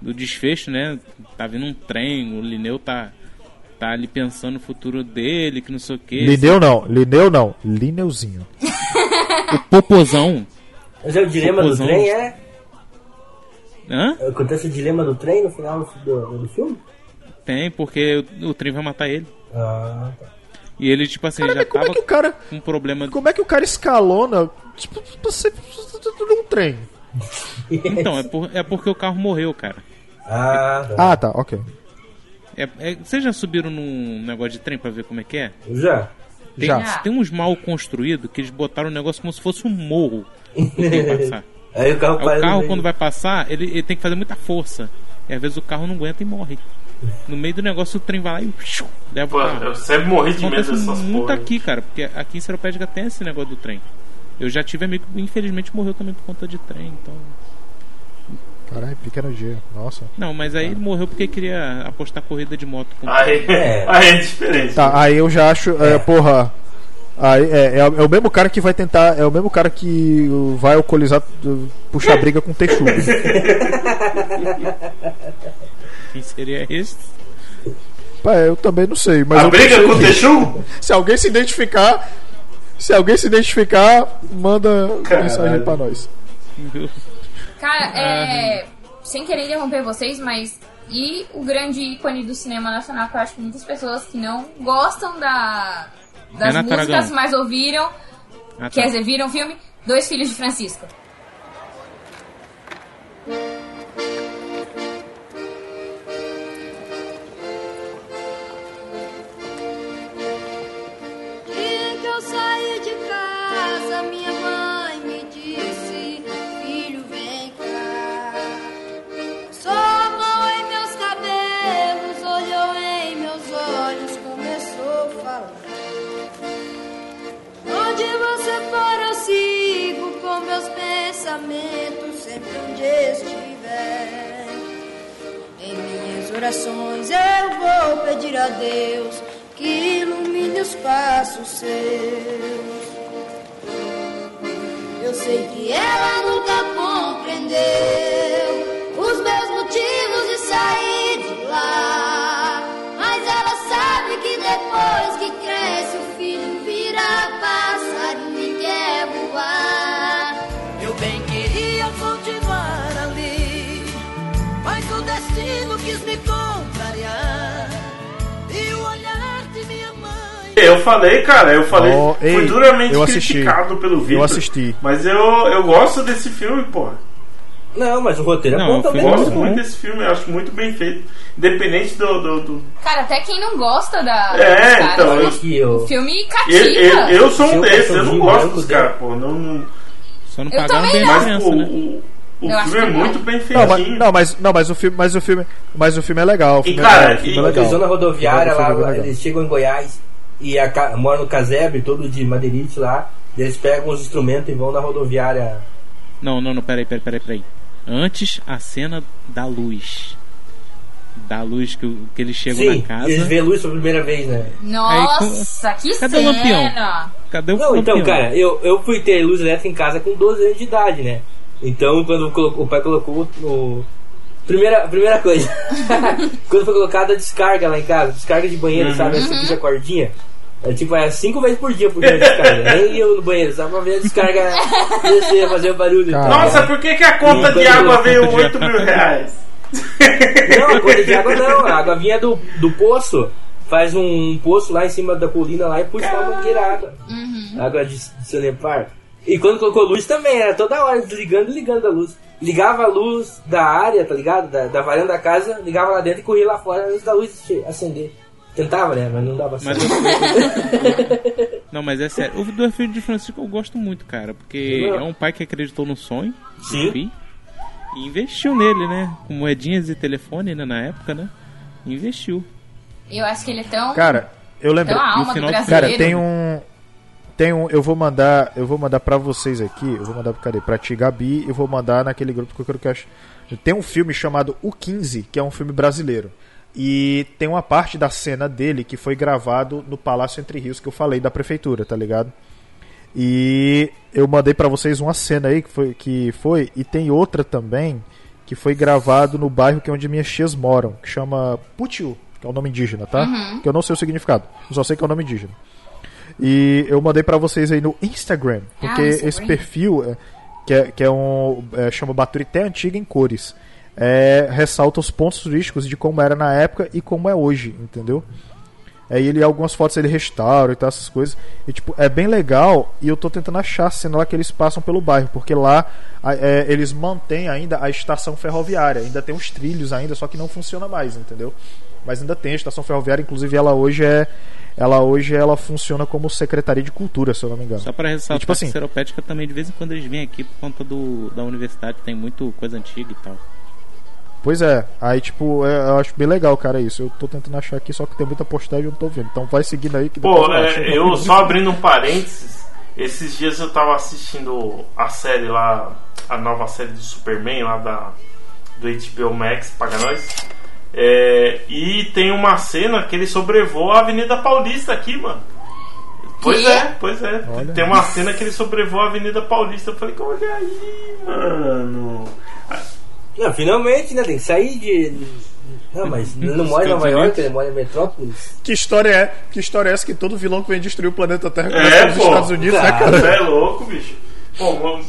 do desfecho, né? Tá vindo um trem, o Lineu tá tá ali pensando no futuro dele, que não sei o que. Lineu não, Lineu não, Lineuzinho. O Popozão. Mas é o dilema do Popozão. trem, é? Hã? Acontece o dilema do trem no final do, do filme? Tem, porque o, o trem vai matar ele. Ah, tá. E ele, tipo assim, já Como é tava que o cara, com um problema. como é que o cara escalona tipo, pra ser num trem? Então, é, por- é porque o carro morreu, cara. Ah, tá. Ah, tá, ok. É, é- vocês já subiram num negócio de trem pra ver como é que é? Já. Tem, Já. tem uns mal construídos que eles botaram o negócio como se fosse um morro. Aí o carro Aí para o carro, quando vai passar, ele, ele tem que fazer muita força. E às vezes o carro não aguenta e morre. No meio do negócio, o trem vai lá e leva Pô, o carro. eu sempre morri de medo dessas muito porra. aqui, cara, porque aqui em Seropédica tem esse negócio do trem. Eu já tive amigo que infelizmente morreu também por conta de trem, então. Caralho, pequeno G, nossa. Não, mas aí ele morreu porque queria apostar corrida de moto com Aí É. aí é diferente. Tá, aí eu já acho, é, porra. Aí, é, é, o- é o mesmo cara que vai tentar. É o mesmo cara que vai alcoolizar, puxar briga com o Texugo. quem seria esse. Pá, eu também não sei, mas A briga com o Texugo? Se alguém se identificar, se alguém se identificar, manda mensagem pra nós. Cara, é. Sem querer interromper vocês, mas. E o grande ícone do cinema nacional, que eu acho que muitas pessoas que não gostam da, das Renato músicas, Aragão. mas ouviram, Ah, tá. quer dizer, viram o filme Dois Filhos de Francisco. Pensamentos, sempre onde estiver. Em minhas orações eu vou pedir a Deus que ilumine os passos seus. Eu sei que ela nunca compreendeu Eu falei, cara, eu falei. Oh, ei, fui duramente eu assisti. criticado pelo Vitor. Eu assisti. Mas eu, eu gosto desse filme, porra. Não, mas o roteiro Não, é bom o também. filme é Gosto bom. muito desse filme, eu acho muito bem feito. Independente do. do, do- Cara, até quem não gosta da. É, dos caras, então, o eu- Que eu... filme Eu, cativa. eu, eu sou um desses, eu não cachorrinho gosto dos caras, pô. Não, não- Só não Eu pagaram também bem. Mas pô, né? o, o Eu filme é muito bem Não, mas, feitinho. não, mas, não, mas o filme, mas o filme, mas o filme é legal. O E, filme cara, é, o filme e- é legal. Eles vão na rodoviária O filme é lá, legal. eles chegam em Goiás e a, moram no casebre, todo de madeirite lá. e Eles pegam os instrumentos e vão na rodoviária. Não, não, não, peraí, peraí, peraí, peraí. Antes a cena da luz. Da luz que, que eles chegam Sim, na casa. eles veem luz pela primeira vez, né? Nossa, que Cadê o lampião? cena! Cadê o Não, então, lampião? cara, eu, eu fui ter luz elétrica em casa com 12 anos de idade, né? Então, quando colocou- o pai colocou o. Primeira, primeira coisa, quando foi colocada a descarga lá em casa, descarga de banheiro, Uhum. sabe? Essa ficha cordinha. É tipo, é cinco vezes por dia por dia a descarga. Nem eu no banheiro, só pra ver a descarga descer, fazer o barulho e. Nossa, por que, que a conta de água veio 8 mil reais? Não, a conta de água não, a água vinha do, do poço. Faz um poço lá em cima da colina lá e puxa uma mangueira água. Água de, de Sanepar. E quando colocou luz também, era toda hora desligando e ligando a luz. Ligava a luz da área, tá ligado? Da, da varanda da casa, ligava lá dentro e corria lá fora antes da luz acender. Tentava, né? Mas não dava Mas certo. eu- Não, mas é sério. O Dois Filhos de Francisco eu gosto muito, cara. Porque Não. é um pai que acreditou no sonho. Sim. do filho, E investiu nele, né? Com moedinhas e telefone, né? Na época, né? Investiu. Eu acho que ele é tão. Cara, eu lembro. tão alma do final- brasileiro. Cara, tem um tem um, eu vou mandar, eu vou mandar para vocês aqui, eu vou mandar cadê? Pra ti, Gabi, e vou mandar naquele grupo que eu quero que eu acho. Tem um filme chamado O 15, que é um filme brasileiro. E tem uma parte da cena dele que foi gravado no Palácio Entre Rios que eu falei da prefeitura, tá ligado? E eu mandei para vocês uma cena aí que foi, que foi e tem outra também que foi gravado no bairro que é onde minhas tias moram, que chama Putiu, que é o nome indígena, tá? Uhum. Que eu não sei o significado, eu só sei que é o nome indígena. E eu mandei pra vocês aí no Instagram, porque Ah, esse perfil é, que é, que é um é, chama Baturité Antiga em cores. É, ressalta os pontos turísticos de como era na época e como é hoje, entendeu? Aí ele algumas fotos ele restaura e tal, essas coisas. E tipo, é bem legal e eu tô tentando achar a cena lá que eles passam pelo bairro, porque lá a- é, eles mantêm ainda a estação ferroviária, ainda tem os trilhos ainda, só que não funciona mais, entendeu? Mas ainda tem a estação ferroviária, inclusive ela hoje é ela hoje ela funciona como secretaria de cultura, se eu não me engano. Só pra ressaltar E, tipo assim, que Seropédica também, de vez em quando eles vêm aqui por conta do, da universidade, tem muito coisa antiga e tal. Pois é, aí tipo, é, eu acho bem legal, cara, isso. Eu tô tentando achar aqui, só que tem muita postagem e eu não tô vendo. Então vai seguindo aí que depois Pô, eu acho. é, eu só abrindo um parênteses, esses dias eu tava assistindo a série lá, a nova série do Superman lá da, do HBO Max, paga nós. É, e tem uma cena que ele sobrevoa a Avenida Paulista aqui, mano. Pois Que? é, pois é. Olha. Tem uma cena que ele sobrevoa a Avenida Paulista. Eu falei, olha aí, mano. Não, finalmente, né? Tem que sair de. Não, mas ele não mora em Nova York, ele mora em Metrópolis. Que história é? Que história é essa que todo vilão que vem destruir o planeta Terra É, pô. Estados Unidos, né, Cara. é louco, bicho. Pô,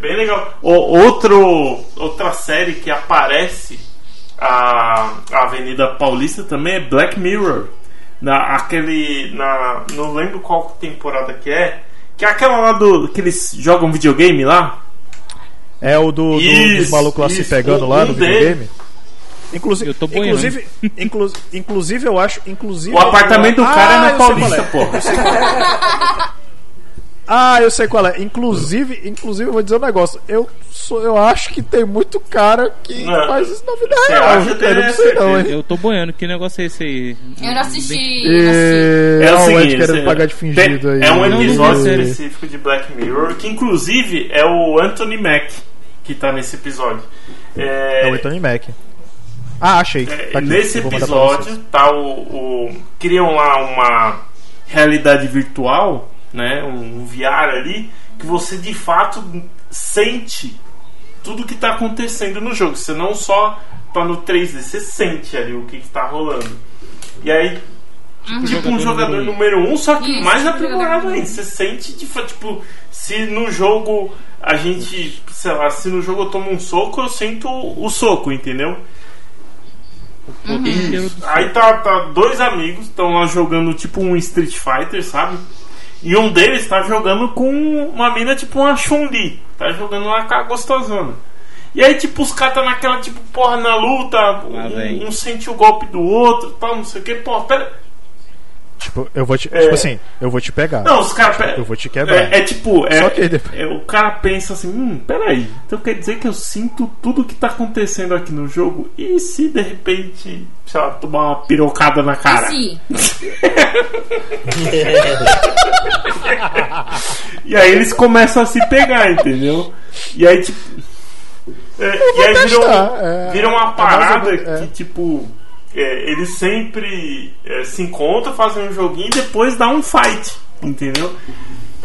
bem legal. O- outro, outra série que aparece a, a Avenida Paulista também é Black Mirror. Na, aquele. Na, não lembro qual temporada que é. Que é aquela lá do. que eles jogam videogame lá. É o do, do- dos Isso, malucos lá se isso. pegando Um- lá no videogame. Inclusive, Eu tô boiando. inclusive, inclu, inclusive, eu acho. Inclusive, O apartamento do eu- cara é Ah, na eu sei qual Paulista, é. pô. Ah, eu sei qual é. Inclusive, inclusive, eu vou dizer um negócio. Eu, sou, eu acho que tem muito cara que Não. faz isso na vida Você real. acha? cara? Eu não sei não, certeza. hein? Eu tô boiando, que negócio é esse aí? Eu não assisti. Não. E... É o Ah, Ed seguinte, querendo é- pagar de fingido tem- aí. É um Não, não episódio a série. específico de Black Mirror, que inclusive é o Anthony Mack que tá nesse episódio. É, É o Anthony Mack. Ah, achei. é, Tá aqui. nesse episódio tá o, o- criam lá uma realidade virtual, né, um VR ali que você de fato sente tudo que tá acontecendo no jogo. Você não só tá no 3D, você sente ali o que, que tá rolando. E aí Tipo um jogador número um. número um, só que Isso, mais aprimorado ainda. Você sente de fato, tipo, se no jogo a gente, sei lá, se no jogo eu tomo um soco, eu sinto o soco, entendeu? Do Aí tá, tá dois amigos, estão lá jogando tipo um Street Fighter, sabe? E um deles tá jogando com uma mina tipo uma Chun-Li. Tá jogando lá com a gostosona. E aí, tipo, os caras tá naquela, tipo, porra, na luta, um, um sente o golpe do outro, tal, não sei o que, porra, pera. Tipo, eu vou te. É. Tipo assim, eu vou te pegar. Não, os caras. pe- Eu vou te quebrar. É, é tipo. É, Só que depois- é, o cara pensa assim: hum, peraí. Então quer dizer que eu sinto tudo que tá acontecendo aqui no jogo? E se de repente, sei lá, tomar uma pirocada na cara? Sim. E aí eles começam a se pegar, entendeu? E aí, tipo. é, e aí vira, testar, é. vira uma É parada menos, que, é. tipo. É, eles sempre é, se encontram, fazem um joguinho e depois dá um fight, entendeu?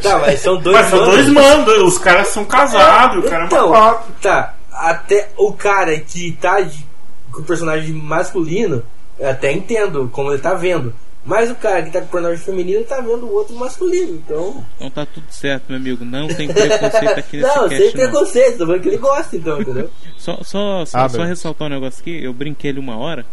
Tá, mas são dois Mas são dois mandos, os caras são casados, o cara é Então, uma quatro. tá. Até o cara que tá de, com o personagem masculino, eu até entendo como ele tá vendo. Mas o cara que tá com o personagem feminino tá vendo o outro masculino. Então. Então tá tudo certo, meu amigo. Não tem preconceito aqui nesse não, cast, sem não. preconceito, tô falando que ele gosta, então, entendeu? Só, só, só, Ah, só ressaltar um negócio aqui, eu brinquei ali uma hora,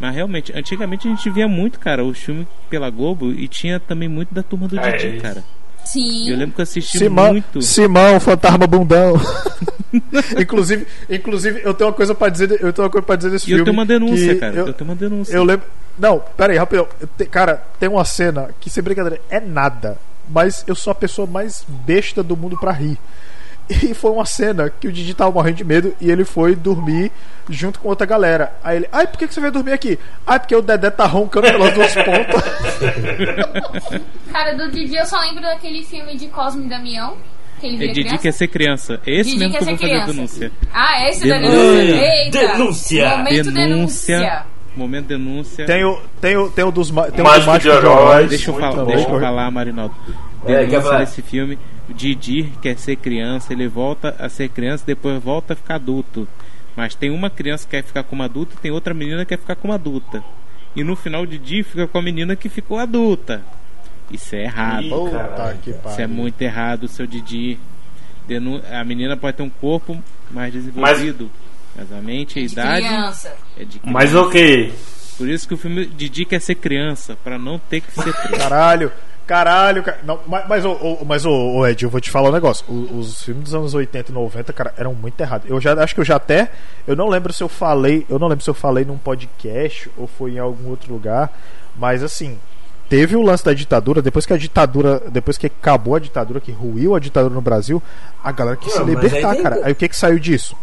mas realmente, antigamente a gente via muito, cara, os filmes pela Globo e tinha também muito da turma do É, Didi, isso. cara. Sim. Eu lembro que eu assisti Simão, muito. Simão, fantasma bundão. inclusive, inclusive, eu tenho uma coisa pra dizer, eu tenho uma coisa para dizer desse E eu filme. tenho uma denúncia, cara. Eu, Eu, tenho uma denúncia. eu lembro. Não, pera aí, rapidão. Eu te- cara, tem uma cena que sem brincadeira é nada, mas eu sou a pessoa mais besta do mundo pra rir. E foi uma cena que o Didi tava morrendo de medo e ele foi dormir junto com outra galera. Aí ele, ai, por que, que você veio dormir aqui? Ai, porque o Dedé tá roncando pelas duas pontas. Cara, do Didi eu só lembro daquele filme de Cosme e Damião. Que ele É Didi criança. quer ser criança. É esse Didi mesmo quer que eu vou ser fazer a criança. denúncia. Ah, esse da Denúncia. denúncia. Eita. Denúncia. Momento denúncia. Momento denúncia. Tem o, tem o, tem o dos tem o Mágico Mágico de de Heróis. Deixa eu, falar, deixa eu falar, Marinaldo. É, Denúncia falar? desse filme. O Didi quer ser criança, ele volta a ser criança, depois volta a ficar adulto. Mas tem uma criança que quer ficar como adulta e tem outra menina que quer ficar como adulta. E no final o Didi fica com a menina que ficou adulta. Isso é errado. Ih, Puta caralho. que Isso é muito errado, seu Didi. Denu- A menina pode ter um corpo mais desenvolvido. Mas, a mente, a De idade criança. é de criança. Mas ok. Por isso que o filme Didi quer ser criança, pra não ter que ser preso. Caralho, caralho, ca- não, mas, mas, ô, ô, mas ô, Ed, eu vou te falar um negócio. O- Os, filmes dos anos 80 e 90, cara, eram muito errados. Eu já acho que eu já até. Eu não lembro se eu falei. Eu não lembro se eu falei num podcast ou foi em algum outro lugar. Mas assim, teve o lance da ditadura, depois que a ditadura. Depois que acabou a ditadura, que ruiu a ditadura no Brasil, a galera quis se Não, mas libertar, aí tem- cara. Aí o que que saiu disso?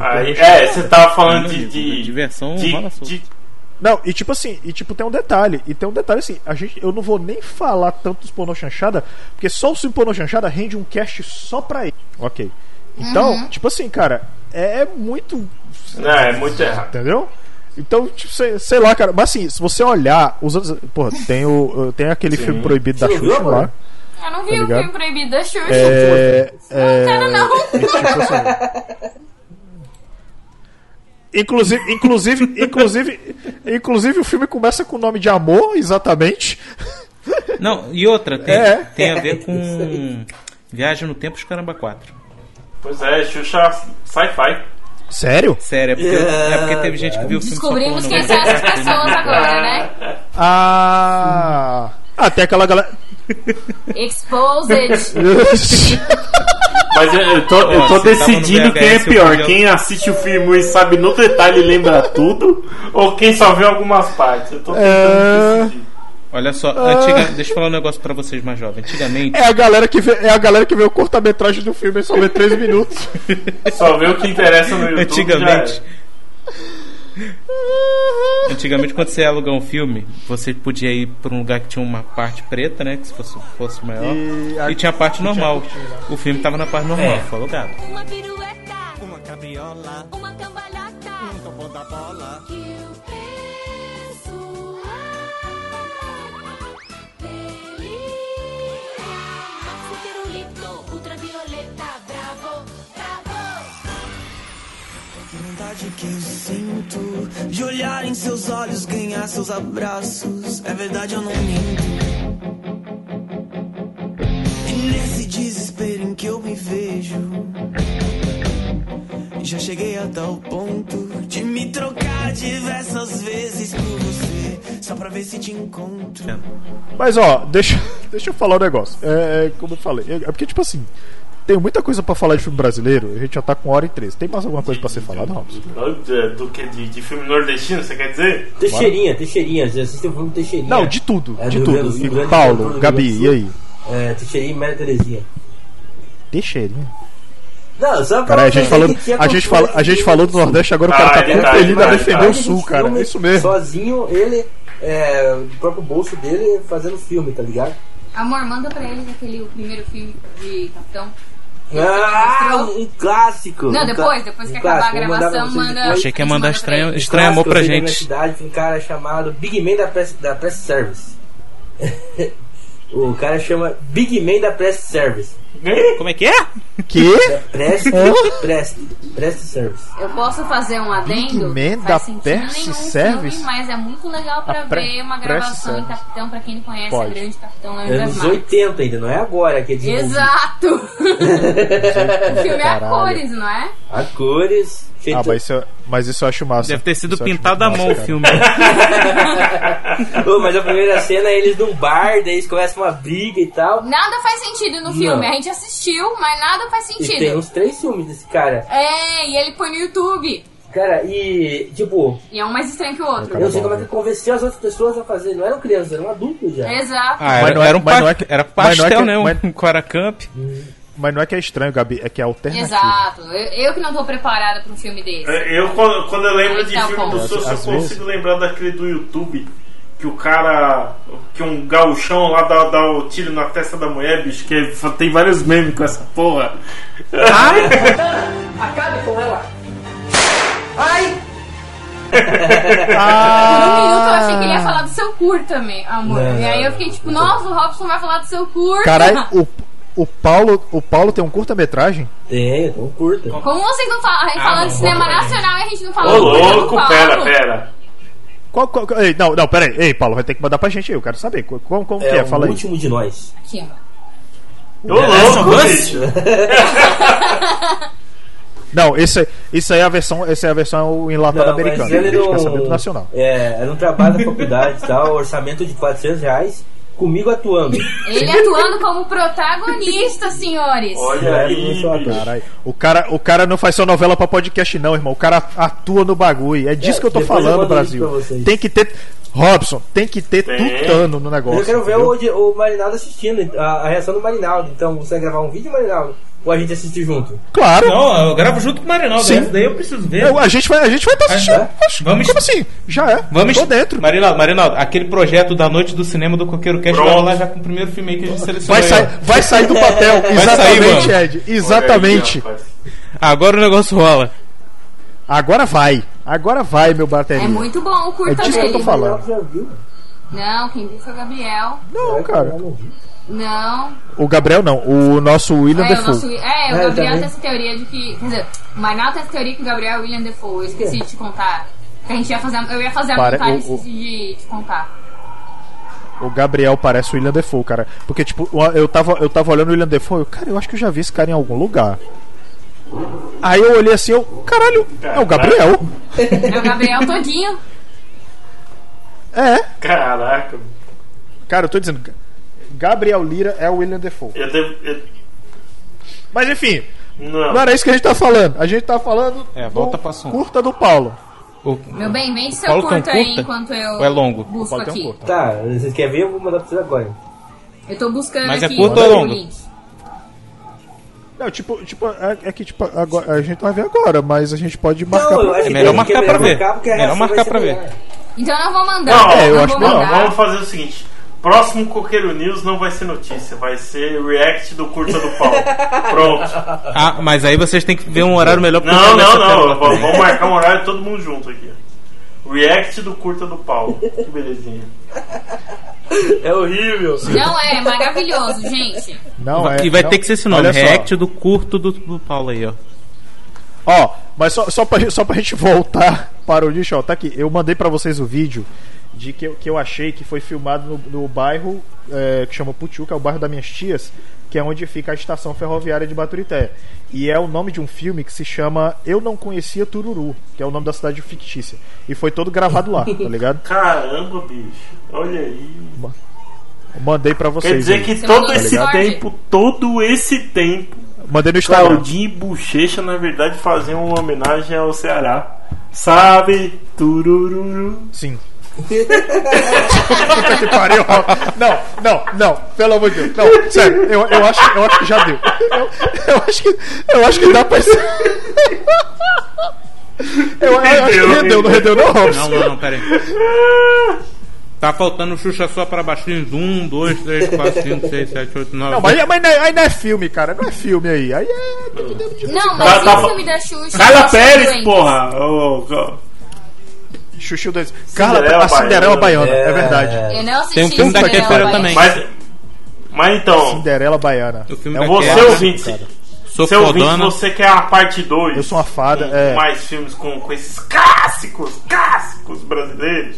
Aí, é, você tava falando de. De, diversão de, de- Não, e tipo assim, e tipo tem um detalhe, e tem um detalhe assim, a gente, eu não vou nem falar tanto dos pornô chanchada, porque só o pornô chanchada rende um cast só pra ele. OK. Então, tipo assim, cara, é, é muito, É, é muito errado. entendeu? Então, tipo, sei, sei lá, cara, mas assim, se você olhar os outros, porra, tem o tem aquele filme proibido da não Xuxa lá. Eu não vi Tá o ligado? filme proibido da Xuxa. É, Não quero não. e, tipo assim, Inclusive, inclusive, inclusive, inclusive o filme começa com o nome de amor, exatamente. Não, e outra, tem, É. tem a ver com Viagem no Tempo, os Caramba 4. Pois é, Xuxa sci-fi. Sério? Sério, é porque, é porque teve gente que viu o filme Descobrimos quem são essas pessoas agora, né? Ah, até aquela galera. Exposed. Mas eu, eu tô, eu tô no decidindo quem é VHS, pior. podia- Quem assiste o filme e sabe no detalhe e lembra tudo, ou quem só vê algumas partes. Eu tô tentando É. decidir. Olha só, antiga, deixa eu falar um negócio pra vocês mais jovens. Antigamente, É a galera que vê, é a galera que vê o corta-metragem do filme e só vê 3 minutos. Só vê o que interessa no YouTube. antigamente, já antigamente quando você ia alugar um filme, você podia ir pra um lugar que tinha uma parte preta, né, que se fosse, fosse maior, E e, a- tinha a parte normal. O filme tava na parte normal, É. foi alugado. Uma pirueta, Uma cabriola, uma Vontade que eu sinto de olhar em seus olhos, ganhar seus abraços. É verdade, eu não minto. E nesse desespero em que eu me vejo, já cheguei a tal ponto de me trocar diversas vezes por você, só pra ver se te encontro. Mas ó, deixa, deixa eu falar um negócio. É, é, como eu falei, é, é porque, tipo assim, tem muita coisa pra falar de filme brasileiro, a gente já tá com hora e três. Tem mais alguma coisa pra ser falada, Robson? Do, do que? De, de filme nordestino, você quer dizer? Teixeirinha, Teixeirinha, já assistiu o filme Teixeirinha? Não, de tudo, É, de do tudo. E Paulo, Gabi, e aí? É, Teixeirinha e Maria Terezinha. Teixeirinho. Não, só pra Cara, a gente falou, a gente falou, a gente falou do Nordeste, agora o cara Ah, tá tá, compelido ele a defender o. Sul, cara. Filme É isso mesmo. Sozinho, ele, é, do próprio bolso dele, fazendo filme, tá ligado? Amor, manda pra eles aquele o primeiro filme de Capitão. Ah, um clássico! Não, depois, depois que um acabar a gravação, manda- depois. Achei que ia Manda mandar estranho, estranho amor pra gente. cidade tem um cara chamado Big Man da Press, da Press Service. o cara chama Big Man da Press Service. Como é que é? Que? Press, Press, Press Service. Eu posso fazer um adendo? Big Man Faz da sentido Press nenhum Service? Filme, mas é muito legal pra pre- ver uma gravação em. Capitão, pra quem não conhece Pode. a grande Capitão Leandro Anos Matas. 80 ainda, não é agora que é. Exato! o filme é a cores, não é? A cores. feito- Ah, mas isso, eu- mas isso eu acho massa. Deve ter sido Isso pintado à mão o filme. Ô, mas a primeira cena é eles num bar, daí eles começam uma briga e tal. Nada faz sentido no filme. Não. A gente assistiu, mas nada faz E tem sentido. uns três filmes desse cara. É, e ele põe no YouTube. Cara, e tipo, E é um mais estranho que o outro. eu não sei como é que convenceu as outras pessoas a fazer. Não eram crianças, eram adultos já. Exato. Ah, Mas era, não é- era um mas não é que- era mas não é pastel, que- né? Um mas- Quaracamp. mas não é que é estranho, Gabi, é que é alternativo. Exato. Eu, eu que não tô preparada pra um filme desse. É, Eu, quando, quando eu lembro Aí de filme do. Souza, eu consigo vezes- lembrar daquele do YouTube. Que o cara. Que um gauchão lá dá, dá o tiro na testa da mulher, bicho. Que tem vários memes com essa porra. Acabe com ela. Ai! Por um minuto eu achei que ele ia falar do seu cur também, amor. Não, e aí eu fiquei tipo, nossa, o Robson vai falar do seu cur. Caralho, o, o, Paulo, o Paulo tem um curta-metragem? Tem, então curta. Como vocês não falam? A gente Ah, falando não, de cinema nacional e a gente não Ô fala do louco, pera, pera. Qual, qual, qual- ei, não, não, pera aí. Ei, Paulo, vai ter que mandar pra gente aí. Eu quero saber. Como, como, como que é? o Fala aí. último de nós. Aqui, ó. Ô louco, bicho. Não, esse, isso aí é a versão, essa é a versão enlatada Não, americana. mas ele quer saber do nacional. É, era um trabalho da faculdade e tal, orçamento de 400 reais, comigo atuando. Ele atuando como protagonista, senhores. Olha aí. Caralho. O cara, o cara não faz só novela pra podcast, não, irmão. O cara atua no bagulho. É disso É, que eu tô eu falando, mando Brasil. Tem que ter. Robson, tem que ter Tem. tutano no negócio. eu quero ver entendeu? o, o Marinaldo assistindo, a, a reação do Marinaldo. Então, você vai gravar um vídeo, Marinaldo? Ou a gente assistir junto? Claro. Não, eu gravo junto com o Marinaldo. Sim. Essa daí eu preciso ver. Eu- a gente vai, a gente vai estar assistindo. é? Oxe, Vamos- Como assim? Já é. Vamos Tô dentro. Marinaldo, Marinaldo, aquele projeto da noite do cinema do Coqueiro Cast vai rolar já com o primeiro filme aí que a gente selecionou. Vai, sair, vai sair do papel. Vai Exatamente, sair, Ed. Exatamente. Aí. Agora o negócio rola. Agora vai. Agora vai, meu bateria. É muito bom o É curta disso que eu tô dele. falando. Não, quem viu foi o Gabriel. Não, cara. Não. O Gabriel não. O nosso William É, o Defoe. nosso, é, o É, Gabriel também. tem essa teoria de que. Quer dizer, o tem essa teoria que o Gabriel é o William Defoe. Eu esqueci de te contar. Que a gente ia fazer. Eu ia fazer a Pare- montagem o- o- de te contar. O Gabriel parece o William Defoe, cara. Porque, tipo, eu tava, eu tava olhando o William Defoe, eu, cara, eu acho que eu já vi esse cara em algum lugar. Aí eu olhei assim, eu, caralho, é o Gabriel. É o Gabriel todinho. É. Caraca. Cara, eu tô dizendo, Gabriel Lira é o William Defoe. Eu devo. eu- Mas enfim, Não. não era isso que a gente tá falando. A gente tá falando É, volta do pra assunto. curta do Paulo. O- Meu bem, vende seu Paulo um curta aí curta? enquanto eu Ou é longo? busco Paulo tem um aqui. curta. Tá, vocês querem ver? Eu vou mandar pra vocês agora. Eu tô buscando Mas é aqui curto ou o longo? link. Não, tipo, tipo é, é que tipo, agora, a gente vai ver agora, mas a gente pode marcar Não, pra É que melhor marcar pra ver. Melhor marcar pra ver. Então eu não vou mandar. Não, É, eu não acho vou mandar. Vamos fazer o seguinte. Próximo Coqueiro News não vai ser notícia, vai ser react do curta do Paulo. Pronto. Ah, mas aí vocês têm que ver um horário melhor pra Não, não, não. Vamos vamos marcar um horário todo mundo junto aqui. React do curta do Paulo. Que belezinha. É horrível. Não é, é maravilhoso, gente. Não, é, e vai não. ter que ser esse nome, Olha só. React do curto do, do Paulo aí, ó. Ó, mas só, só, pra, só pra gente voltar para o lixo, ó, tá aqui. Eu mandei pra vocês o vídeo de que, eu- que eu achei que foi filmado no, no bairro é, que chama Puchuca, é o bairro das minhas tias, que é onde fica a estação ferroviária de Baturité. E é o nome de um filme que se chama Eu Não Conhecia Tururu, que é o nome da cidade fictícia. E foi todo gravado lá, tá ligado? Caramba, bicho. Olha aí. Mandei pra vocês. Quer dizer aí. que Você todo esse tempo, todo esse tempo, Mandei no Instagram. Claudinho e Bochecha, na verdade, faziam uma homenagem ao Ceará. Sabe? Turururu. Sim. Puta que pariu. Não, não, não, pelo amor de Deus. Não, sério, eu, eu, acho, eu acho que já deu. Eu, eu acho que, eu acho que dá pra ser. Eu, eu acho que rendeu, não rendeu, não, Robson? Não, não, não, pera aí. Tá faltando Xuxa só para baixinhos. 1, 2, 3, 4, 5, 6, 7, 8, 9. Não, mas, mas não é- aí não é filme, cara. Não é filme aí. Aí é. Não, Tá- mas tá- e o filme da Xuxa? Carla Pérez, porra! Ô, ô, Chuchu dois. Carla, Cinderela a Cinderela Baiana. Baiana, é, verdade. Eu não assisti Tem um filme da também. Mas, mas então, Cinderela Baiana. O filme Kéfera, ser Kéfera, ouvinte. cara. Sou Seu ouvinte, fodona. você quer a parte 2? Eu sou uma fada, é. mais filmes com, com esses clássicos, clássicos brasileiros.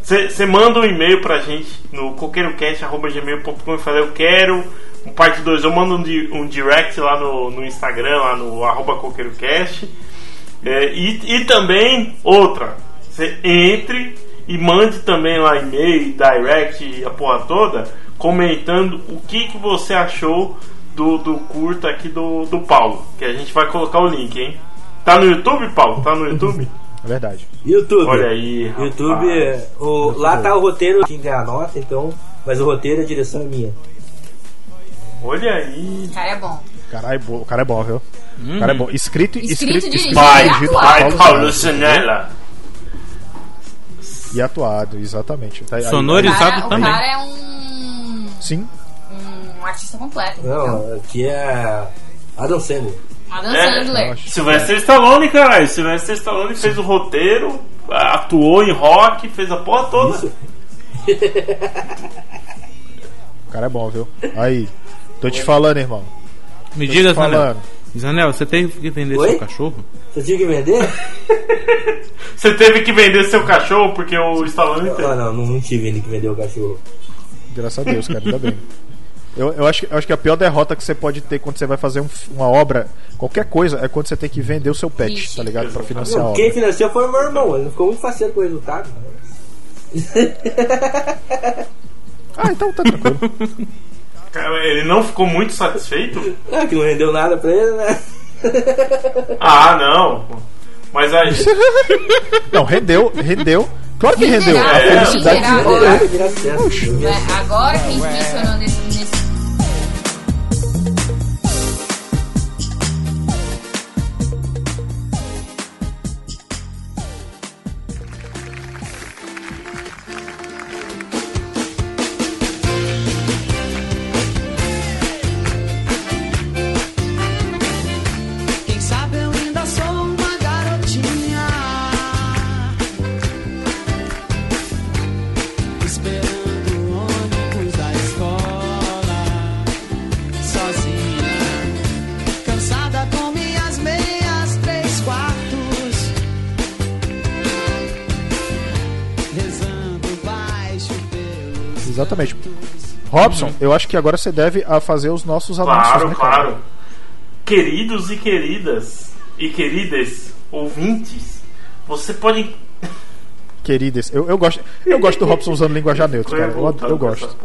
Você manda um e-mail pra gente no coqueirocast.gmail.com e fala, eu quero um parte 2. Eu mando um, di- um direct lá no, no Instagram, lá no arroba coqueirocast. É, e, e também, outra, você entre e mande também lá e-mail, direct e a porra toda, comentando o que, que você achou do, do curta aqui do, do Paulo. Que a gente vai colocar o link, hein? Tá no YouTube, Paulo? Tá no YouTube? É verdade. YouTube. Olha aí, rapaz. YouTube, é, o, lá tá o roteiro, quem ganha a nota, então. Mas o roteiro, a direção é minha. Olha aí. Cara, é bom. Caralho, bo- o cara é bom, viu? Hum. O cara é bom. Escrito, Escrito, escrito, escrito, Vai, e dirigido por atuado. vai, Paulo Zanella. E atuado, exatamente. Tá aí- O Sonorizado cara, o também. cara é um, Sim. um artista completo. Não, aqui é Adam Sandler. Adam É, Sandler. Sylvester Stallone, caralho. Sylvester Stallone fez o roteiro, atuou em rock, fez a porra toda. Isso. O cara é bom, viu? Aí. Tô te falando, irmão. Me Tô diga, te falando. Zanel, você tem que vender Oi? seu cachorro? Você tinha que vender? Você teve que vender seu cachorro porque o Stallone teve. Não, não, não, não tive que vender o cachorro. Graças a Deus, cara, ainda bem. Eu, eu, acho, que- eu acho que a pior derrota que você pode ter quando você vai fazer um uma obra, qualquer coisa, é quando você tem que vender o seu pet, tá ligado? Pra financiar a Não, obra. quem financiou foi o meu irmão, ele não ficou muito faceiro com o resultado. Ah, então tá tranquilo. Ele não ficou muito satisfeito? É, que não rendeu nada pra ele, né? Ah, não. Mas aí. Não, rendeu, rendeu. Claro que rendeu. A É, felicidade geral, rendeu. agora. Vira acesso. É, agora quem mencionou nesse, Robson, eu acho que agora você deve a fazer os nossos anúncios, Claro, né, claro. Queridos e queridas e queridas ouvintes, você pode. Queridas, eu, eu, gosto, eu gosto do Robson usando linguajar neutro, cara. Eu, eu gosto.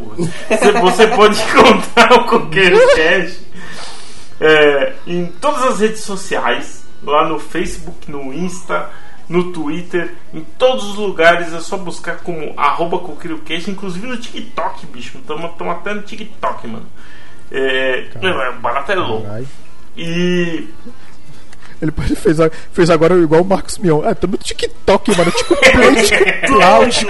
Você, você pode encontrar o Coqueiro Cash é, em todas as redes sociais, lá no Facebook, no Insta, no Twitter, em todos os lugares. É só buscar como arroba Coqueiro Cash, inclusive no TikTok, bicho. Estamos até no TikTok, mano. É, é, o barato é louco. E Ele fez, fez agora igual o Marcos Mion. Ah, tô no TikTok, mano. Tipo, play, TikTok.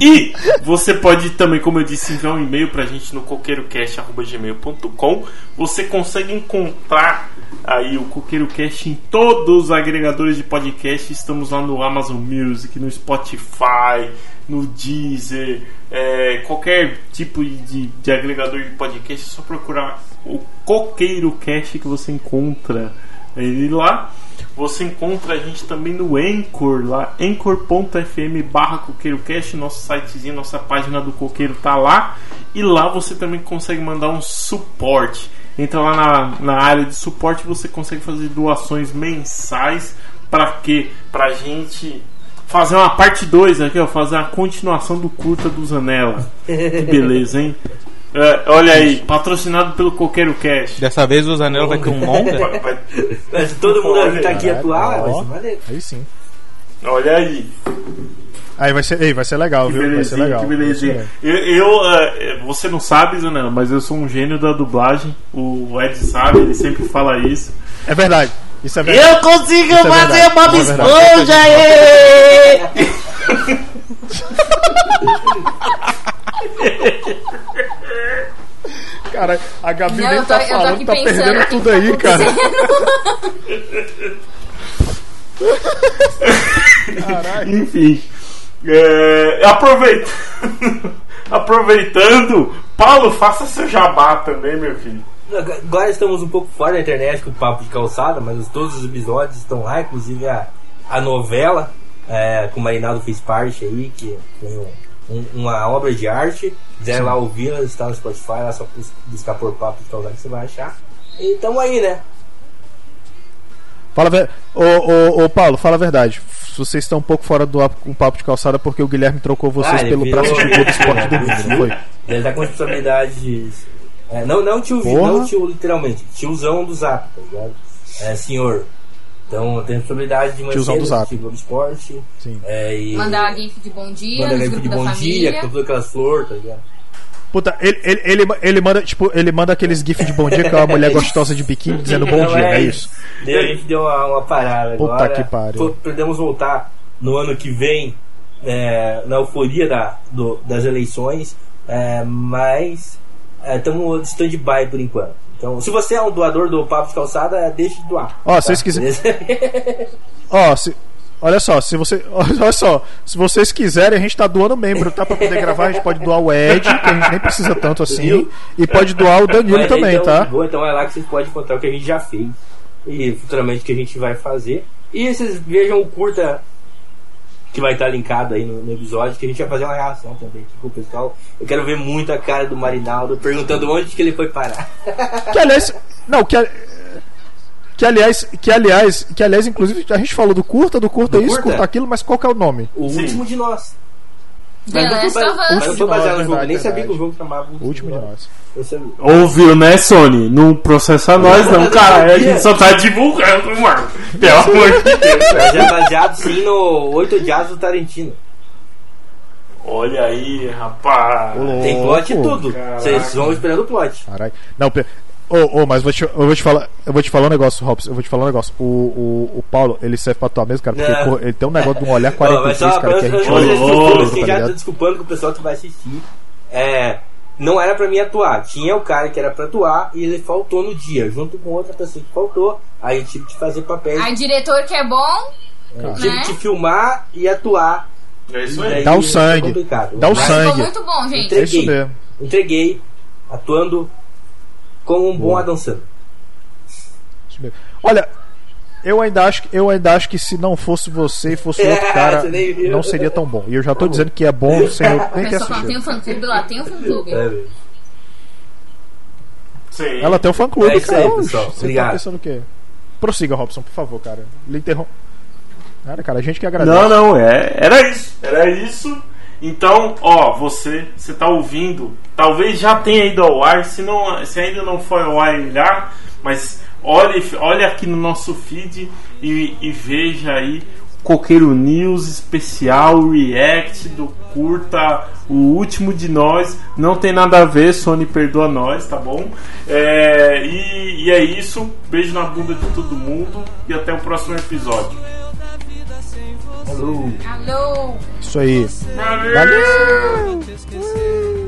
E você pode também, como eu disse, enviar um e-mail pra gente no coqueirocast.gmail.com. Você consegue encontrar aí o CoqueiroCast em todos os agregadores de podcast. Estamos lá no Amazon Music, no Spotify, no Deezer, é, qualquer tipo de, de agregador de podcast. É só procurar o CoqueiroCast que você encontra ele lá. Você encontra a gente também no Anchor, lá, anchor.fm barra coqueirocast, nosso sitezinho, nossa página do coqueiro tá lá. E lá você também consegue mandar um suporte. Entra lá na, na área de suporte você consegue fazer doações mensais para quê? Pra gente fazer uma parte 2 aqui, ó, fazer a continuação do curta do Zanella. Que beleza, hein? É, olha aí, patrocinado pelo Coqueiro Cash. Dessa vez o Zanello vai ter um longa. Vai- vai- Mas se todo mundo Olha, tá aqui atuar, vai ó. ser. Aí sim. Olha aí. Aí vai ser, ei, vai ser legal, Que viu? Vai ser legal. que Vai belezinha. Eu, eu, eh, você não sabe, Zanella, mas eu sou um gênio da dublagem. O Ed sabe, ele sempre fala isso. É verdade. Isso é verdade. Eu consigo Isso é fazer Bob é verdade. Esponja aí! Cara, a Gabi Não, nem eu tô- tá falando, aqui tá pensando perdendo tudo tá aí, cara. Enfim. eh, aproveitando, aproveitando, Paulo, faça seu jabá também, meu filho. Agora estamos um pouco fora da internet com o papo de calçada, mas os- todos os episódios estão lá, inclusive a, a novela, é, que o Marinaldo fez parte aí, que foi um- um- uma obra de arte. Quiser lá ouvir, está no Spotify, lá só bus- buscar por papo de calçada que você vai achar. E tamo aí, né? Fala, ver- ô, ô, ô, Paulo, fala a verdade. Vocês estão um pouco fora do com papo de calçada porque o Guilherme trocou vocês Ah, pelo virou- braço de Globo Esporte do Mundo, não foi? Ele tá com responsabilidade de. é, não, não tio, Porra. não tio literalmente, tiozão do Zap, tá ligado? É, senhor. Então tem responsabilidade de manter do Zap. Globo Esporte. Sim. É, e Mandar a gif de bom dia Mandar gif de bom família. dia, com todas aquelas flores, tá ligado? Puta, ele, ele, ele, ele manda, tipo, ele manda aqueles gifs de bom dia com a mulher gostosa de biquíni dizendo bom dia, não é isso? Daí a gente deu uma, uma parada Puta agora. que pariu. Podemos voltar no ano que vem, é, na euforia da, do- das eleições, é, mas estamos de stand-by por enquanto. Então, se você é um doador do Papo de Calçada, é, deixe de doar. Ó, se vocês quiserem. Ó, se. Olha só, se você. Olha só, se vocês quiserem, a gente tá doando membro, tá? Pra poder gravar, a gente pode doar o Ed, que a gente nem precisa tanto assim. E pode doar o Danilo Mas, também, então, tá? boa, então é lá que vocês podem encontrar o que a gente já fez e futuramente o que a gente vai fazer. E vocês vejam o curta que vai estar linkado aí no, no episódio, que a gente vai fazer uma reação também aqui com o pessoal. Eu quero ver muito a cara do Marinaldo perguntando onde que ele foi parar. Que aliás. Não, que. Que aliás, que aliás, que aliás, inclusive, a gente falou do curta, do curta Do isso, curta? curta aquilo, mas qual que é o nome? O último de nós. Mas não foi, Us. mas não foi baseado no jogo, nem sabia que o jogo chamava O último de nós. Ouviu, né, Sony? Não processa nós, não, cara. A gente só tá divulgando, mano. Pelo amor de Deus. Mas é baseado sim no Oito Odiados do Tarantino. Olha aí, rapaz. Tem plot e tudo. Vocês vão esperando o plot. Caralho. Não, Ô, ô, mas vou te, eu vou te falar, eu vou te falar um negócio, Robson, eu vou te falar um negócio. O, o, o Paulo, ele serve pra atuar mesmo, cara, porque ele, ele tem um negócio de um olhar Ó, mas 46, só cara, que a gente olha futuro, assim, tá já tô ligado? desculpando com o pessoal que vai assistir. É, não era pra mim atuar. Tinha o cara que era pra atuar e ele faltou no dia, junto com outra pessoa que faltou. Aí tive que fazer papéis. Aí, diretor que é bom, Tive né? que filmar e atuar. É isso aí. Dá o sangue. Dá o Mas sangue. ficou muito bom, gente. É isso Entreguei. mesmo. Entreguei, atuando como um bom Adam Sandler. Olha, eu ainda acho, que- eu ainda acho que se não fosse você e fosse outro cara, não seria tão bom. E eu já tô dizendo que é bom sem eu nem ter fala, tem assistido. um fã clube lá, tem um fã clube. É, Sim. Ela tem um fã clube, É isso cara. aí, pessoal. Você Obrigado. tá pensando o quê? Prossiga, Robson, por favor, cara. Ele interrompe. Cara, cara, a gente que agradece. Não, não, é, era isso. Era isso. Então, ó, você, você tá ouvindo, talvez já tenha ido ao ar, se, não, se ainda não foi ao ar, irá, mas olhe, olhe aqui no nosso feed e, e veja aí Coqueiro News especial react do curta O Último de Nós. Não tem nada a ver, Sony perdoa nós, tá bom? É, e, e é isso. Beijo na bunda de todo mundo e até o próximo episódio. Alô. Alô! Isso aí. Valeu! te esquecer.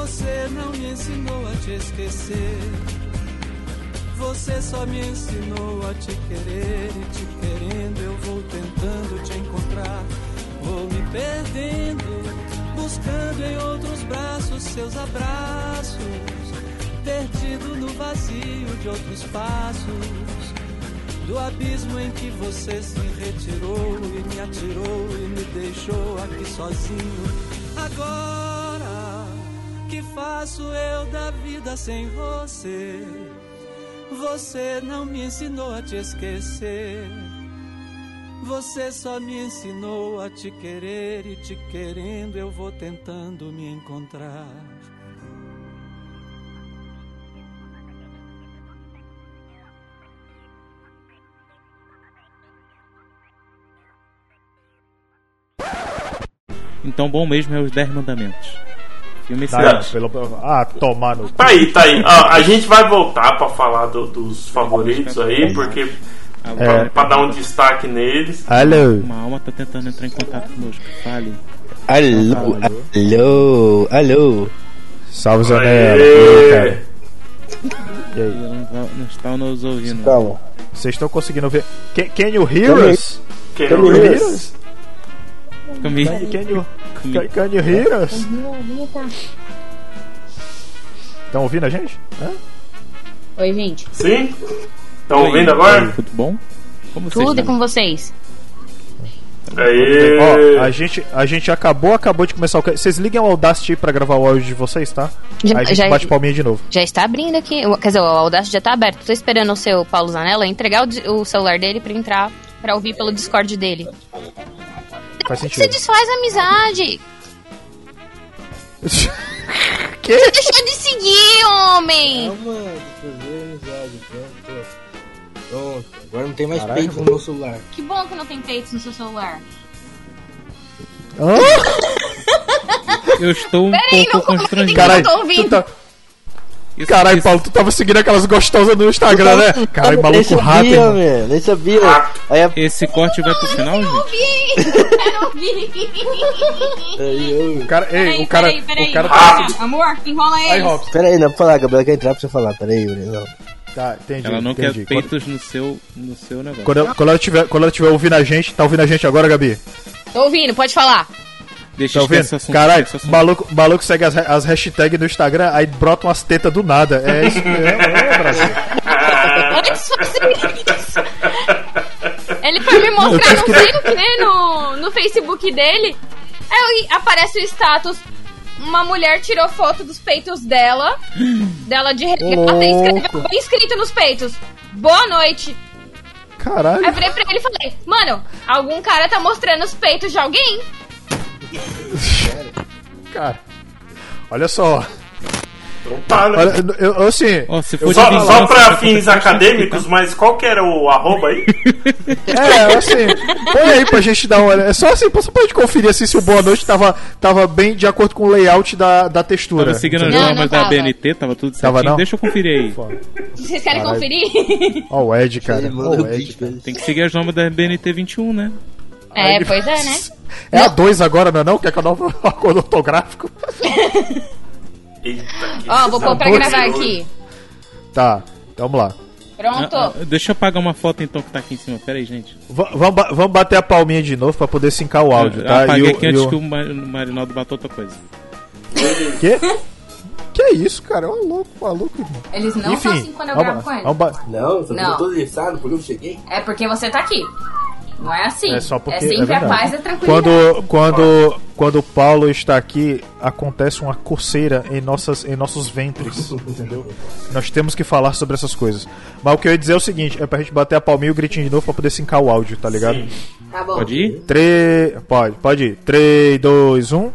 Você não me ensinou a te esquecer. Você só me ensinou a te querer e te querendo eu vou tentando te encontrar. Vou me perdendo, buscando em outros braços seus abraços, perdido no vazio de outros passos. Do abismo em que você se retirou e me atirou e me deixou aqui sozinho. Que faço eu da vida sem você? Você não me ensinou a te esquecer. Você só me ensinou a te querer e te querendo eu vou tentando me encontrar. Então, bom mesmo é os 10 mandamentos. Filme Tá, pelo- Ah, tomar no. Tá aí, tá aí. Ó, a gente vai voltar pra falar do- dos favoritos aí, porque. Pra, É. pra dar um destaque neles. Alô. Uma alma tá tentando entrar em contato conosco. Fale. Alô, alô, alô. Salve. Zanella. Cara. E aí? Não, tá- não estão nos ouvindo. Calma. Vocês estão conseguindo ver? Can, can you hear us? Can Can you hear us? Comigo. Can, you, can, can you hear us? Estão ouvindo a gente? Hã? Oi, gente. Sim? Estão ouvindo agora? Tudo bom? Como Tudo e vocês com vocês? Aê! Ó, a gente, a gente acabou, acabou de começar o. Vocês liguem o Audacity aí pra gravar o áudio de vocês, tá? Já- aí a gente já- bate palminha de novo. Já está abrindo aqui. Quer dizer, o Audacity já tá aberto. Tô esperando o seu Paulo Zanella entregar o, o celular dele pra entrar pra ouvir pelo Discord dele. Faz Você sentido. desfaz a amizade. que? Você deixou de seguir, homem! Calma, amizade, pronto. Pronto, agora não tem mais Caralho. peito no meu celular. Que bom que não tem peitos no seu celular. Hã? Eu estou um Peraí, não pouco comenta constrangido. Caralho, eu tô ouvindo. tu tá... Isso- Caralho, isso- Paulo, tu tava seguindo aquelas gostosas no Instagram, né? Caralho, maluco sabia, rato, irmão. velho. Nem sabia. Aí a... Esse corte vai pro final, gente? Eu não vi! O cara, ei, Peraí, o cara, peraí, peraí. o cara Ah. tá... Amor, enrola Aí, eles. Robson. Pera aí, não, pra falar, a Gabriela quer entrar pra você falar. Pera aí, Yuri, não. Tá, entendi. Ela não entendi. quer peitos no seu, no seu negócio. Quando, ela, quando, ela tiver, quando ela tiver ouvindo a gente, tá ouvindo a gente agora, Gabi? Tô ouvindo, pode falar. Deixa Tá eu ouvindo? esse assunto. Caralho, maluco, maluco segue as, as hashtags no Instagram, aí brota umas tetas do nada. É isso mesmo, é, Brasil. Antes fosse isso. Ele foi me Eu mostrar, não sei no que, no, no Facebook dele. Aí eu- aparece o status. Uma mulher tirou foto dos peitos dela. Dela de regata e escreveu bem escrito nos peitos. Boa noite. Caralho. Aí eu virei pra ele e falei, mano, algum cara tá mostrando os peitos de alguém? Cara, olha só. Tá? Olha, eu, eu, assim, se eu Só, de só pra fins acadêmicos, mas qual que era o arroba aí? É, assim, põe aí pra gente dar uma olhada. É só assim, só pra gente conferir assim, se o Boa Noite tava, tava bem de acordo com o layout da, da textura. Tava seguindo as normas da. BNT, tava tudo certinho. Tava não? Deixa eu conferir aí. Vocês querem Caralho. conferir? Ó o Ed, cara. Ó o Ed. ele. Tem que seguir as normas da BNT 21, né? É, pois é, né? É a 2 agora, não é não? Que é que é o novo acordo ortográfico? Eita, Ó, vou pôr pra gravar aqui. Tá, vamos lá. Pronto. Ah, ah, deixa eu apagar uma foto então que tá aqui em cima. Pera aí, gente. Va- vamos, ba- vamos bater a palminha de novo pra poder sincar o áudio, eu tá? apaguei E o- aqui antes o- que o Mar- o Marinaldo bateu outra coisa. Quê? Que é isso, cara? Ô louco, maluco, irmão. Eles não Enfim, são assim quando eu gravo com eles. Não, você Não. não. todo liçado porque eu cheguei. É porque você tá aqui. Não é assim. É só porque é sempre é a paz e a tranquilidade. Quando, quando, quando o Paulo está aqui, acontece uma coceira em, nossas, em nossos ventres, entendeu? Nós temos que falar sobre essas coisas. Mas o que eu ia dizer é o seguinte, é pra gente bater a palminha e o gritinho de novo pra poder sincar o áudio, tá ligado? Tá bom. Pode ir? Três. Pode, pode ir. 3, 2, 1.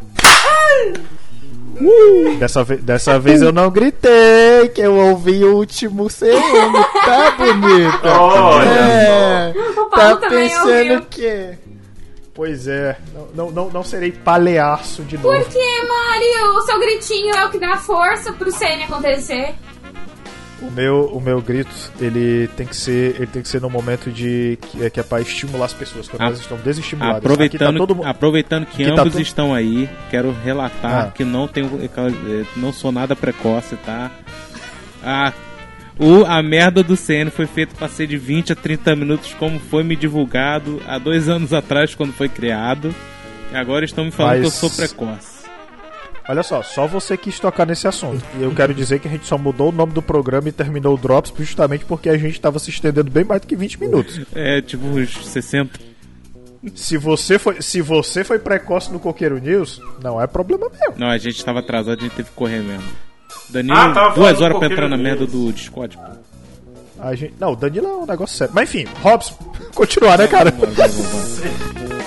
Dessa, ve dessa vez eu não gritei, que eu ouvi o último segundo, tá bonito? Olha é, O tá Paulo também pensando ouviu. que. Pois é, não, não, não, não serei palhaço de novo. Por que, Mário? O seu gritinho é o que dá força pro CN acontecer. O meu, o meu grito, ele tem que ser, ele tem que ser no momento de que é, que é para estimular as pessoas quando Ah, elas estão desestimuladas. Aproveitando, Aqui tá todo aproveitando que tá ambos todo- estão aí, quero relatar Ah. que não tenho, eh, não sou nada precoce, tá? A, o, a merda do CN foi feita para ser de 20 a 30 minutos, como foi me divulgado há dois anos atrás, quando foi criado. E agora estão me falando Mas- que eu sou precoce. Olha só, só você quis tocar nesse assunto. E eu quero dizer que a gente só mudou o nome do programa e terminou o Drops justamente porque a gente estava se estendendo bem mais do que 20 minutos. É tipo uns 60. Se você foi, se você foi precoce no Coqueiro News, não é problema meu. Não, a gente estava atrasado, a gente teve que correr mesmo. Danilo, Ah, duas horas pra Coqueiro entrar na News. merda do Discord, pô. A gente, não, o Danilo é um negócio sério. Mas enfim, Robson, continuar, né, cara? Vambora, vambora, vambora.